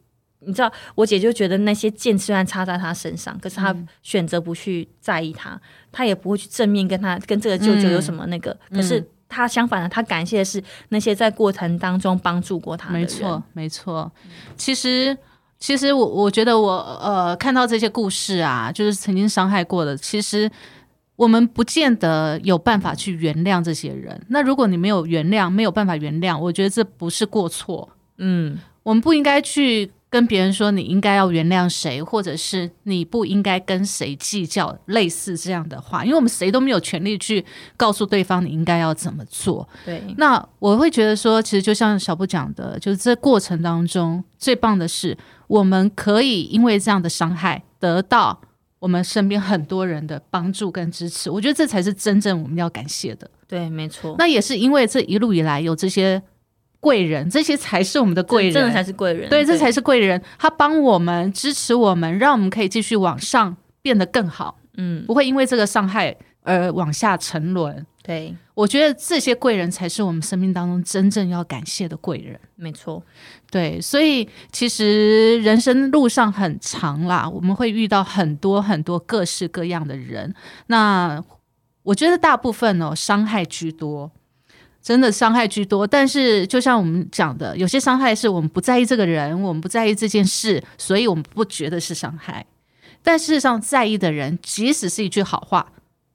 你知道，我姐就觉得那些剑虽然插在她身上，可是她嗯选择不去在意她，她也不会去正面跟她跟这个舅舅有什么那个。嗯可是她相反的，她感谢的是那些在过程当中帮助过她的人。没错，没错。其实，其实我我觉得我呃看到这些故事啊，就是曾经伤害过的，其实我们不见得有办法去原谅这些人。那如果你没有原谅，没有办法原谅，我觉得这不是过错。嗯，我们不应该去跟别人说你应该要原谅谁，或者是你不应该跟谁计较，类似这样的话，因为我们谁都没有权利去告诉对方你应该要怎么做。对，那我会觉得说，其实就像小布讲的，就是这过程当中最棒的是，我们可以因为这样的伤害得到我们身边很多人的帮助跟支持。我觉得这才是真正我们要感谢的。对，没错。那也是因为这一路以来有这些贵人，这些才是我们的贵人，真的才是贵人。对，这才是贵人，他帮我们支持我们，让我们可以继续往上变得更好，嗯，不会因为这个伤害而往下沉沦。对，我觉得这些贵人才是我们生命当中真正要感谢的贵人。没错。对，所以其实人生路上很长啦，我们会遇到很多很多各式各样的人。那我觉得大部分哦，伤害居多，真的伤害居多。但是就像我们讲的，有些伤害是我们不在意这个人，我们不在意这件事，所以我们不觉得是伤害。但事实上，在意的人，即使是一句好话，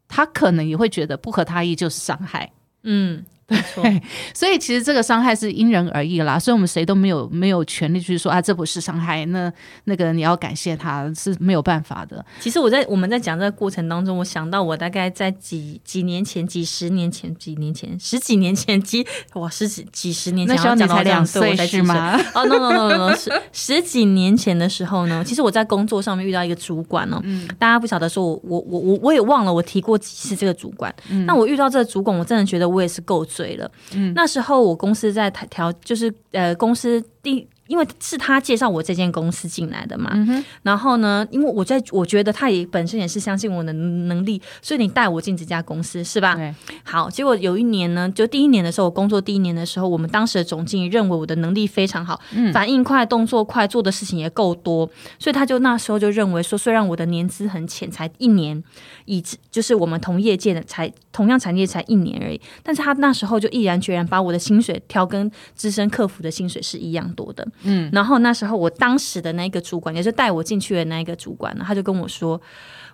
他可能也会觉得不合他意就是伤害。嗯，没错。所以其实这个伤害是因人而异啦，所以我们谁都没有没有权利去说啊，这不是伤害，那那个你要感谢他是没有办法的。其实我在我们在讲这个过程当中，我想到我大概在几几年前、几十年前、几年前、十几年前、几哇十几几十年前，那时候你才两岁是吗？哦、no no no no no，十十几年前的时候呢，其实我在工作上面遇到一个主管哦，嗯大家不晓得说我我我我我也忘了我提过几次这个主管。嗯那我遇到这个主管，我真的觉得我也是够醉了。嗯那时候我公司在调，就是呃公司第。因为是他介绍我这间公司进来的嘛，嗯，然后呢，因为我在我觉得他也本身也是相信我的能力，所以你带我进这家公司是吧？对，好，结果有一年呢，就第一年的时候，我工作第一年的时候，我们当时的总经理认为我的能力非常好，嗯。反应快、动作快，做的事情也够多，所以他就那时候就认为说，虽然我的年资很浅，才一年，以至就是我们同业界的才同样产业才一年而已，但是他那时候就毅然决然把我的薪水调跟资深客服的薪水是一样多的，嗯，然后那时候我当时的那个主管，也是带我进去的那个主管呢，他就跟我说，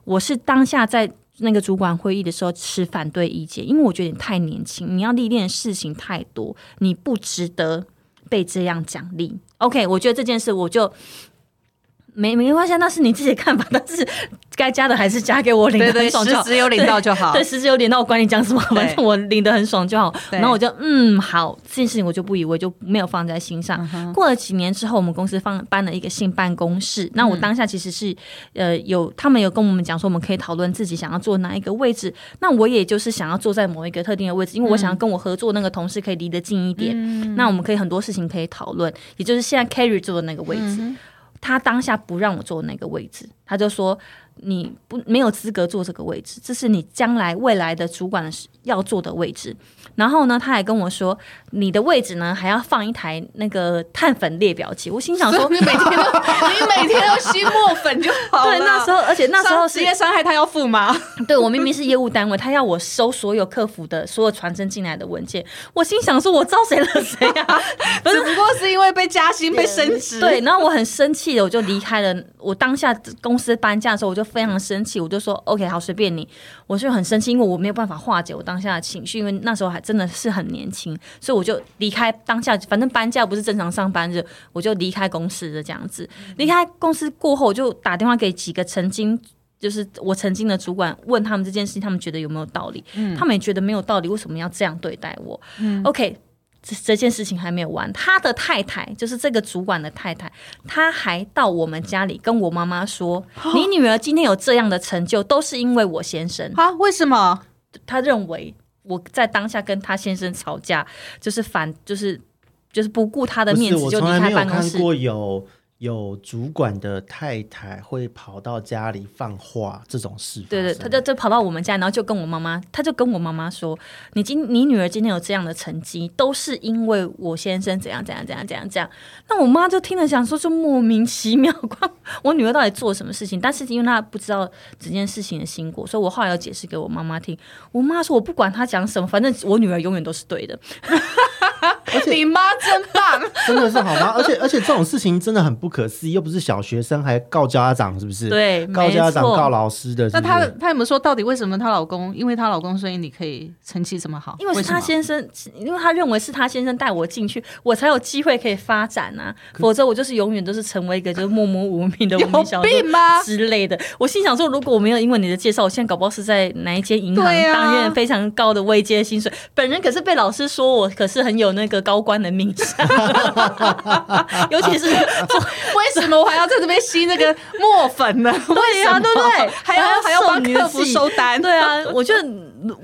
我是当下在那个主管会议的时候持反对意见，因为我觉得你太年轻，你要历练的事情太多，你不值得被这样奖励。OK，我觉得这件事我就。没没关系，那是你自己的看法，但是该加的还是加给我领的对对，很爽就好。实质有领到就好。对，实质有领到我管你讲什么，反正我领的很爽就好。然后我就嗯好，这件事情我就不以为就没有放在心上。嗯过了几年之后，我们公司放搬了一个新办公室。那嗯我当下其实是呃有他们有跟我们讲说，我们可以讨论自己想要坐哪一个位置。那我也就是想要坐在某一个特定的位置，因为我想要跟我合作那个同事可以离得近一点。嗯那我们可以很多事情可以讨论，也就是现在 Carry 坐的那个位置。嗯他当下不让我坐那个位置，他就说你不没有资格坐这个位置，这是你将来未来的主管要坐的位置。然后呢，他还跟我说，你的位置呢还要放一台那个碳粉列表器。我心想说，你每天都你每天都吸墨粉就好了。对，那时候而且那时候是伤职业伤害他要付吗？对我明明是业务单位，他要我收所有客服的所有传真进来的文件。我心想说，我招谁惹谁啊？不是只不过是因为被加薪被升职，对，然后我很生气的，我就离开了。我当下公司搬家的时候，我就非常生气，我就说 OK，好，随便你。我就很生气，因为我没有办法化解我当下的情绪，因为那时候还真的是很年轻，所以我就离开当下。反正搬家不是正常上班日，我就离开公司的这样子。离开公司过后，我就打电话给几个曾经。就是我曾经的主管问他们这件事情，他们觉得有没有道理？他们也觉得没有道理，为什么要这样对待我、o k 这这件事情还没有完，他的太太就是这个主管的太太，他还到我们家里跟我妈妈说：“你女儿今天有这样的成就，都是因为我先生。啊？为什么？”他认为我在当下跟他先生吵架，就是反，就是就是不顾他的，面子就离我从来没有开办公室。看过有有主管的太太会跑到家里放话这种事。对对，他就就跑到我们家，然后就跟我妈妈，他就跟我妈妈说：“你今你女儿今天有这样的成绩，都是因为我先生怎样怎样怎样怎样怎样。”那我妈就听了想说，就莫名其妙，关我女儿到底做什么事情？但是因为她不知道这件事情的经过，所以我后来要解释给我妈妈听。我妈说：“我不管她讲什么，反正我女儿永远都是对的。你妈真棒！真的是好吗？而且 而且这种事情真的很不 可思议，又不是小学生，还告家长，是不是？对告家长告老师的是那她她有没有说到底为什么她老公？因为她老公，所以你可以成绩这么好？因为是什么他先生，因为她认为是她先生带我进去，我才有机会可以发展啊，否则我就是永远都是成为一个就是默默无名的无名小吗？之类的。我心想说，如果我没有因为你的介绍，我现在搞不好是在哪一间银行担任非常高的位阶薪水。本人可是被老师说我可是很有那个高官的命相，尤其是做为什么我还要在这边吸那个墨粉呢？为什么？对不对还要还要帮客服收单？对啊，我就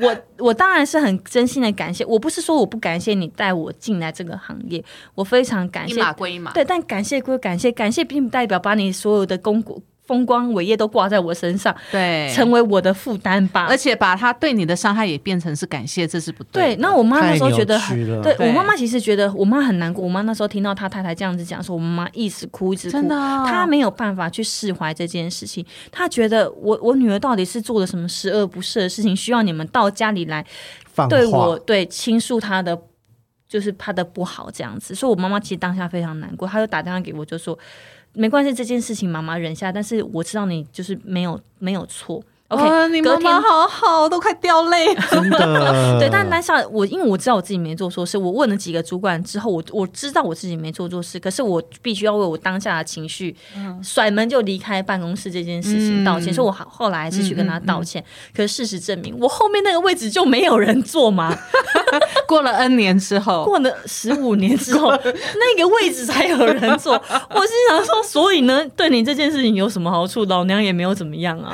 我我当然是很真心的感谢，我不是说我不感谢你带我进来这个行业，我非常感一谢。码归一码。对，但感谢归感谢，感谢并不代表把你所有的功过风光伟业都挂在我身上，对，成为我的负担吧。而且把他对你的伤害也变成是感谢，这是不对，对那我妈那时候觉得很，对对我妈妈其实觉得我妈很难过。我妈那时候听到她太太这样子讲，说我妈妈一直哭，一直哭，真的啊她没有办法去释怀这件事情。她觉得我我女儿到底是做了什么十恶不赦的事情，需要你们到家里来对我对倾诉她的。就是她的不好这样子，所以我妈妈其实当下非常难过，她就打电话给我，就说没关系，这件事情妈妈忍下，但是我知道你就是没有没有错。你隔天妈妈好好，都快掉泪 了。真的对，但当下我因为我知道我自己没做错事，我问了几个主管之后，我我知道我自己没做错事，可是我必须要为我当下的情绪、甩门就离开办公室这件事情道歉，嗯所以我后后来还是去跟他道歉。可是事实证明，我后面那个位置就没有人坐嘛，过了 N 年之后，过了十五年之后，那个位置才有人坐。我心想说，所以呢，对你这件事情有什么好处？老娘也没有怎么样啊。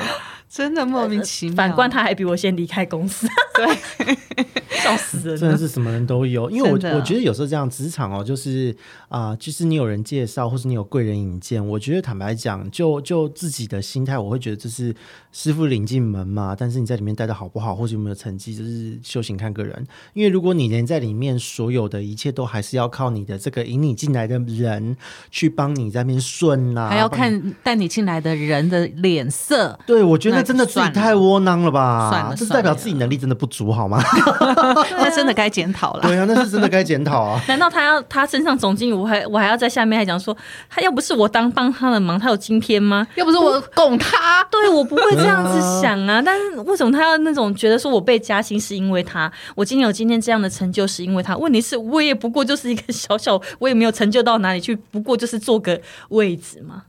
真的莫名其妙。反观他还比我先离开公司，对，笑死人真的。是什么人都有，因为我我觉得有时候这样职场哦，就是啊、就是你有人介绍，或是你有贵人引荐，我觉得坦白讲，就就自己的心态，我会觉得这是师傅领进门嘛。但是你在里面待的好不好，或者有没有成绩，就是修行看个人。因为如果你连在里面所有的一切都还是要靠你的这个引你进来的人去帮你在那边顺啦、还要。看带你进来的人的脸色。对，我觉得那真的自己太窝囊了吧？算了这代表自己能力真的不足，好吗？那真的该检讨了。对啊，那是真的该检讨啊。难道他要他身上总经理，我还我还要在下面还讲说，他要不是我当帮他的忙，他有今天吗？要不是我拱他，对我不会这样子想啊，但是为什么他要那种觉得说我被加薪是因为他，我今天有今天这样的成就是因为他？问题是我也不过就是一个小小，我也没有成就到哪里去，不过就是坐个位置嘛，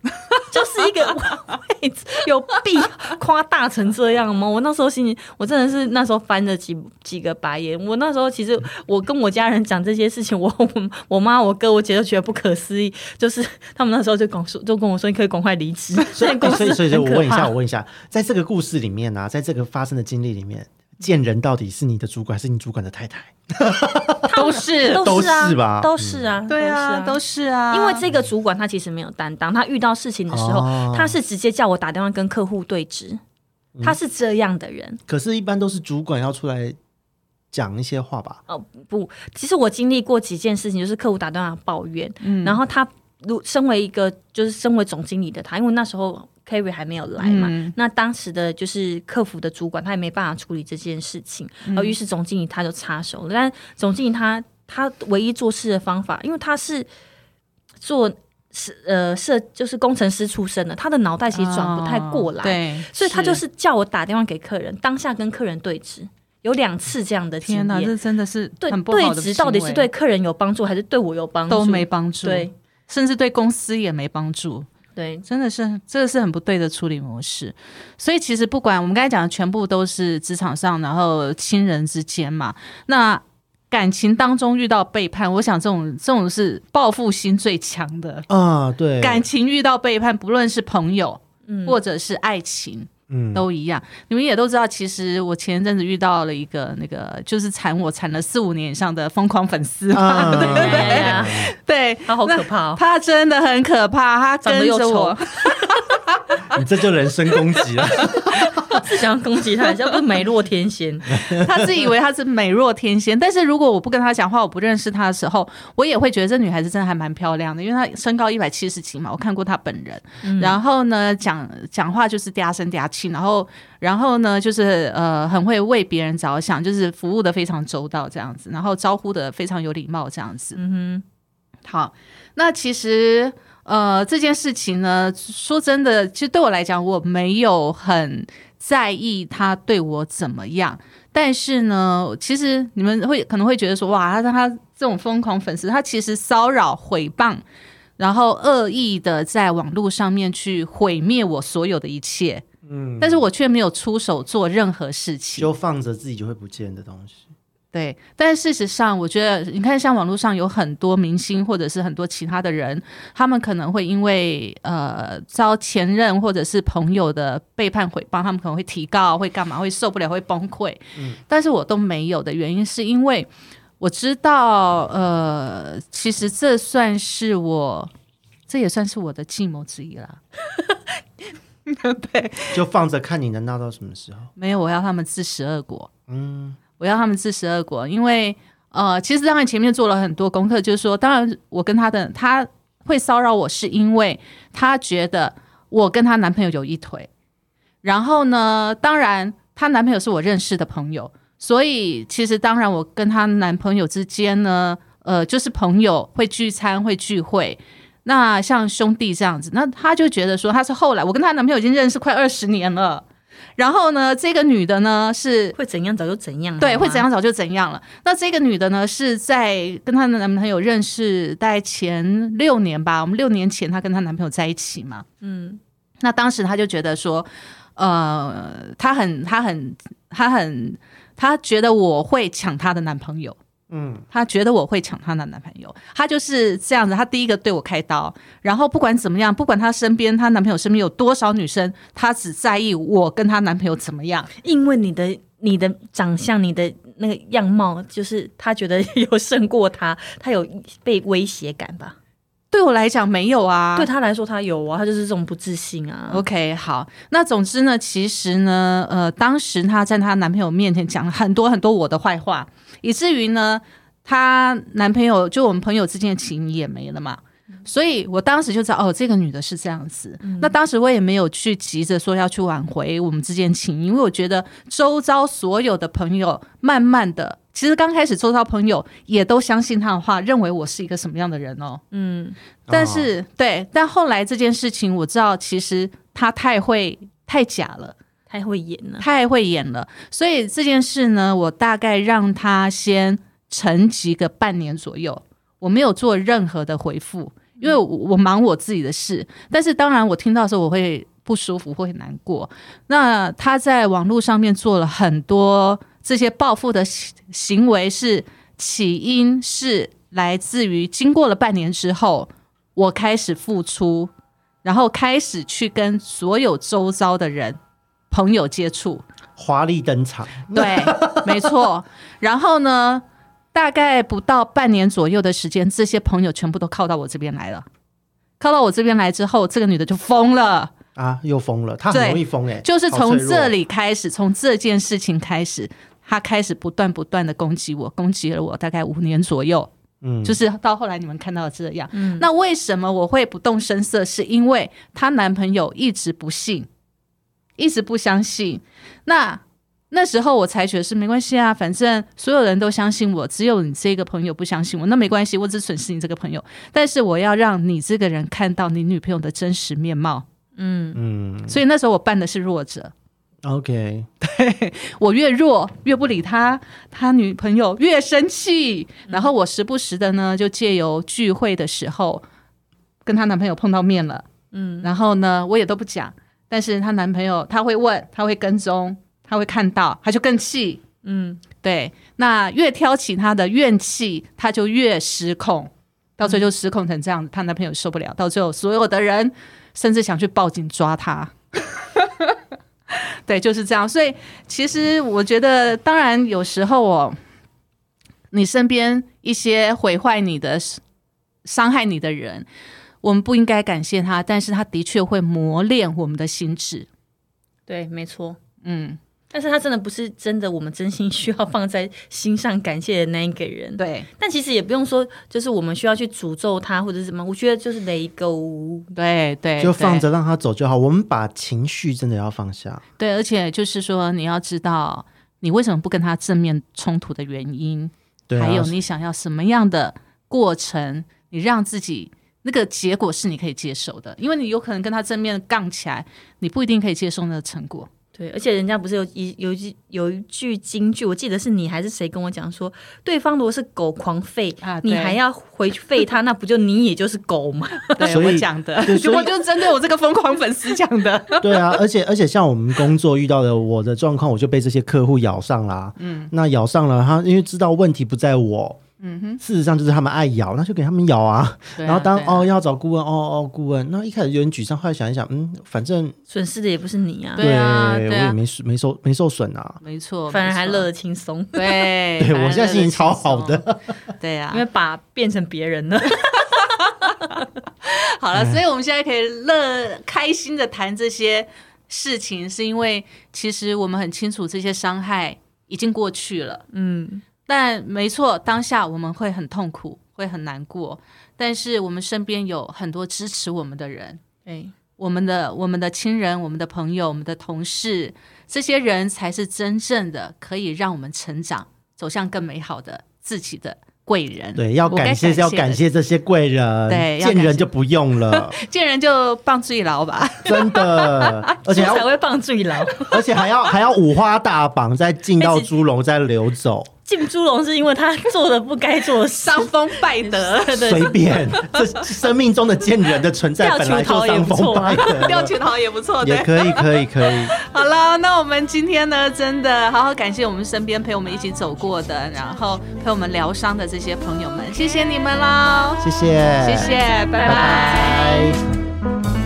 就是一个位置，有必夸大成这样吗？我那时候心里，我真的是那时候翻了几几个白眼。我那时候其实我跟我家人讲这些事情，我我我妈、我哥、我姐都觉得不可思议，就是他们那时候就跟我说，就跟我说，你可以赶快离职。所以，所以，所以，所以我问一下，我问一下，在这个故事里面呢、啊，在这个发生的经历里面，见人到底是你的主管还是你主管的太太？都是都都是啊，是吧都是啊，对啊，都都是啊，因为这个主管他其实没有担当，他遇到事情的时候，哦他是直接叫我打电话跟客户对峙，嗯他是这样的人。可是，一般都是主管要出来讲一些话吧？哦，不，其实我经历过几件事情，就是客户打电话抱怨，嗯。然后他如身为一个就是身为总经理的他，因为那时候 Kerry 还没有来嘛，嗯。那当时的就是客服的主管他也没办法处理这件事情，嗯。然后于是总经理他就插手了，但总经理他他唯一做事的方法，因为他是做是呃设就是工程师出身的，他的脑袋其实转不太过来，哦对，所以他就是叫我打电话给客人，当下跟客人对峙，有两次这样的经天哪，这真的是对对好的峙到底是对客人有帮助，还是对我有帮助？都没帮助，对，甚至对公司也没帮助。对，真的是，这个是很不对的处理模式。所以其实不管我们刚才讲的，全部都是职场上，然后亲人之间嘛。那感情当中遇到背叛，我想这种这种是报复心最强的。啊，对，感情遇到背叛，不论是朋友嗯，或者是爱情，嗯，都一样。你们也都知道，其实我前一阵子遇到了一个那个，就是缠我缠了四五年以上的疯狂粉丝。啊，对对呀，对，他好可怕哦，他真的很可怕，他长得又跟着我丑。你这就人身攻击了。是想要攻击他，要不是美若天仙。他自以为他是美若天仙，但是如果我不跟他讲话，我不认识他的时候，我也会觉得这女孩子真的还蛮漂亮的，因为她身高一百七十几嘛，我看过她本人。嗯然后呢，讲讲话就是嗲声嗲气，然后然后呢，就是呃很会为别人着想，就是服务的非常周到这样子，然后招呼的非常有礼貌这样子。嗯哼好，那其实呃这件事情呢，说真的，其实对我来讲，我没有很在意他对我怎么样。但是呢，其实你们会可能会觉得说，哇，他他这种疯狂粉丝，他其实骚扰、诽谤，然后恶意的在网络上面去毁灭我所有的一切，嗯，但是我却没有出手做任何事情。就放着自己就会不见的东西。对，但是事实上，我觉得你看，像网络上有很多明星，或者是很多其他的人，他们可能会因为呃遭前任或者是朋友的背叛毁谤，他们可能会提告，会干嘛，会受不了，会崩溃。嗯但是我都没有的原因，是因为我知道，呃，其实这算是我，这也算是我的计谋之一啦。对，就放着看你能闹到什么时候。没有，我要他们自食恶果。嗯，我要他们自食恶果，因为呃，其实当然前面做了很多功课，就是说，当然我跟他的他会骚扰我，是因为他觉得我跟她男朋友有一腿，然后呢，当然她男朋友是我认识的朋友，所以其实当然我跟她男朋友之间呢，呃，就是朋友会聚餐会聚会。那像兄弟这样子，那他就觉得说他是后来我跟她男朋友已经认识快二十年了，然后呢，这个女的呢是会怎样早就怎样，对，会怎？样早就怎样了。那这个女的呢，是在跟她的男朋友认识大概前六年吧，我们六年前她跟她男朋友在一起嘛。嗯，那当时她就觉得说，呃，她很，她很，她很，她觉得我会抢她的男朋友。嗯，她觉得我会抢她的男朋友，她就是这样子。她第一个对我开刀，然后不管怎么样，不管她身边她男朋友身边有多少女生，她只在意我跟她男朋友怎么样。因为你的你的长相，你的那个样貌，就是她觉得有胜过他，他有被威胁感吧？对我来讲没有啊，对他来说，他有啊，他就是这种不自信啊。OK，好，那总之呢，其实呢，呃，当时她在她男朋友面前讲了很多很多我的坏话，以至于呢，她男朋友就我们朋友之间的情谊也没了嘛。所以我当时就知道，哦，这个女的是这样子。那当时我也没有去急着说要去挽回我们之间情谊，因为我觉得周遭所有的朋友，慢慢的，其实刚开始周遭朋友也都相信他的话，认为我是一个什么样的人哦。嗯，但是、对，但后来这件事情我知道，其实他太会太假了，太会演了。太会演了。所以这件事呢，我大概让他先沉寂个半年左右，我没有做任何的回复，因为我我忙我自己的事。但是当然，我听到的时候我会不舒服，会难过。那他在网络上面做了很多这些报复的行行为，是起因是来自于经过了半年之后，我开始付出，然后开始去跟所有周遭的人。朋友接触，华丽登场。对，没错。然后呢，大概不到半年左右的时间，这些朋友全部都靠到我这边来了。靠到我这边来之后，这个女的就疯了，啊，又疯了，他很容易疯哎、就是从这里开始，从这件事情开始，她开始不断不断的攻击我，攻击了我大概五年左右。嗯，就是到后来你们看到的这样。嗯那为什么我会不动声色？是因为她男朋友一直不信，一直不相信。那那时候我采取的是没关系啊，反正所有人都相信我，只有你这个朋友不相信我，那没关系，我只损失你这个朋友，但是我要让你这个人看到你女朋友的真实面貌。嗯，嗯。所以那时候我扮的是弱者，，OK，对 我越弱越不理他，他女朋友越生气，然后我时不时的呢就借由聚会的时候跟她男朋友碰到面了，嗯，然后呢我也都不讲，但是她男朋友他会问，他会跟踪，他会看到，他就更气，嗯，对，那越挑起他的怨气，他就越失控，到最后就失控成这样子，她男朋友受不了，到最后所有的人甚至想去报警抓他。对，就是这样。所以其实我觉得，当然有时候哦，你身边一些毁坏你的、伤害你的人，我们不应该感谢他，但是他的确会磨练我们的心智。对，没错。嗯，但是他真的不是真的，我们真心需要放在心上感谢的那一个人。对但其实也不用说，就是我们需要去诅咒他或者是什么。我觉得就是雷沟，对对，就放着让他走就好。我们把情绪真的要放下。对，而且就是说，你要知道你为什么不跟他正面冲突的原因，对啊，还有你想要什么样的过程，你让自己那个结果是你可以接受的，因为你有可能跟他正面杠起来，你不一定可以接受那个成果。对，而且人家不是有一有一句有一句金句，我记得是你还是谁跟我讲说，对方如果是狗狂吠啊你还要回去吠他，那不就你也就是狗吗？对所以我讲的我就针对我这个疯狂粉丝讲的。对啊，而且而且像我们工作遇到的我的状况，我就被这些客户咬上啦。嗯，那咬上了，他因为知道问题不在我。嗯哼，事实上就是他们爱咬，那就给他们咬啊。啊然后当、啊哦要找顾问，哦哦顾问，那一开始有点沮丧，后来想一想，嗯，反正损失的也不是你啊，对啊对啊我也没没受没受损啊。没错，反而还乐得轻松，对，对我现在心情超好的。对啊，因为把变成别人了。好了，所以我们现在可以乐开心的谈这些事情，是因为其实我们很清楚这些伤害已经过去了。嗯，但没错，当下我们会很痛苦，会很难过，但是我们身边有很多支持我们的人，对，我们的我们的亲人、我们的朋友、我们的同事，这些人才是真正的可以让我们成长，走向更美好的自己的贵人。对，要感谢要感谢这些贵人，对见人就不用了，见人就棒最牢吧。真的，而且要才会放最牢。而且还要还要五花大绑，再进到猪笼再流走，进猪笼是因为他做的不该做的事，伤风败德，随便，这生命中的贱人的存在吊本来就伤风不错啊败德了，吊拳头也不错，对。也。可以，可以，可以。好了，那我们今天呢，真的好好感谢我们身边陪我们一起走过的，然后陪我们疗伤的这些朋友们，谢谢你们喽，谢谢，谢谢，拜拜。拜拜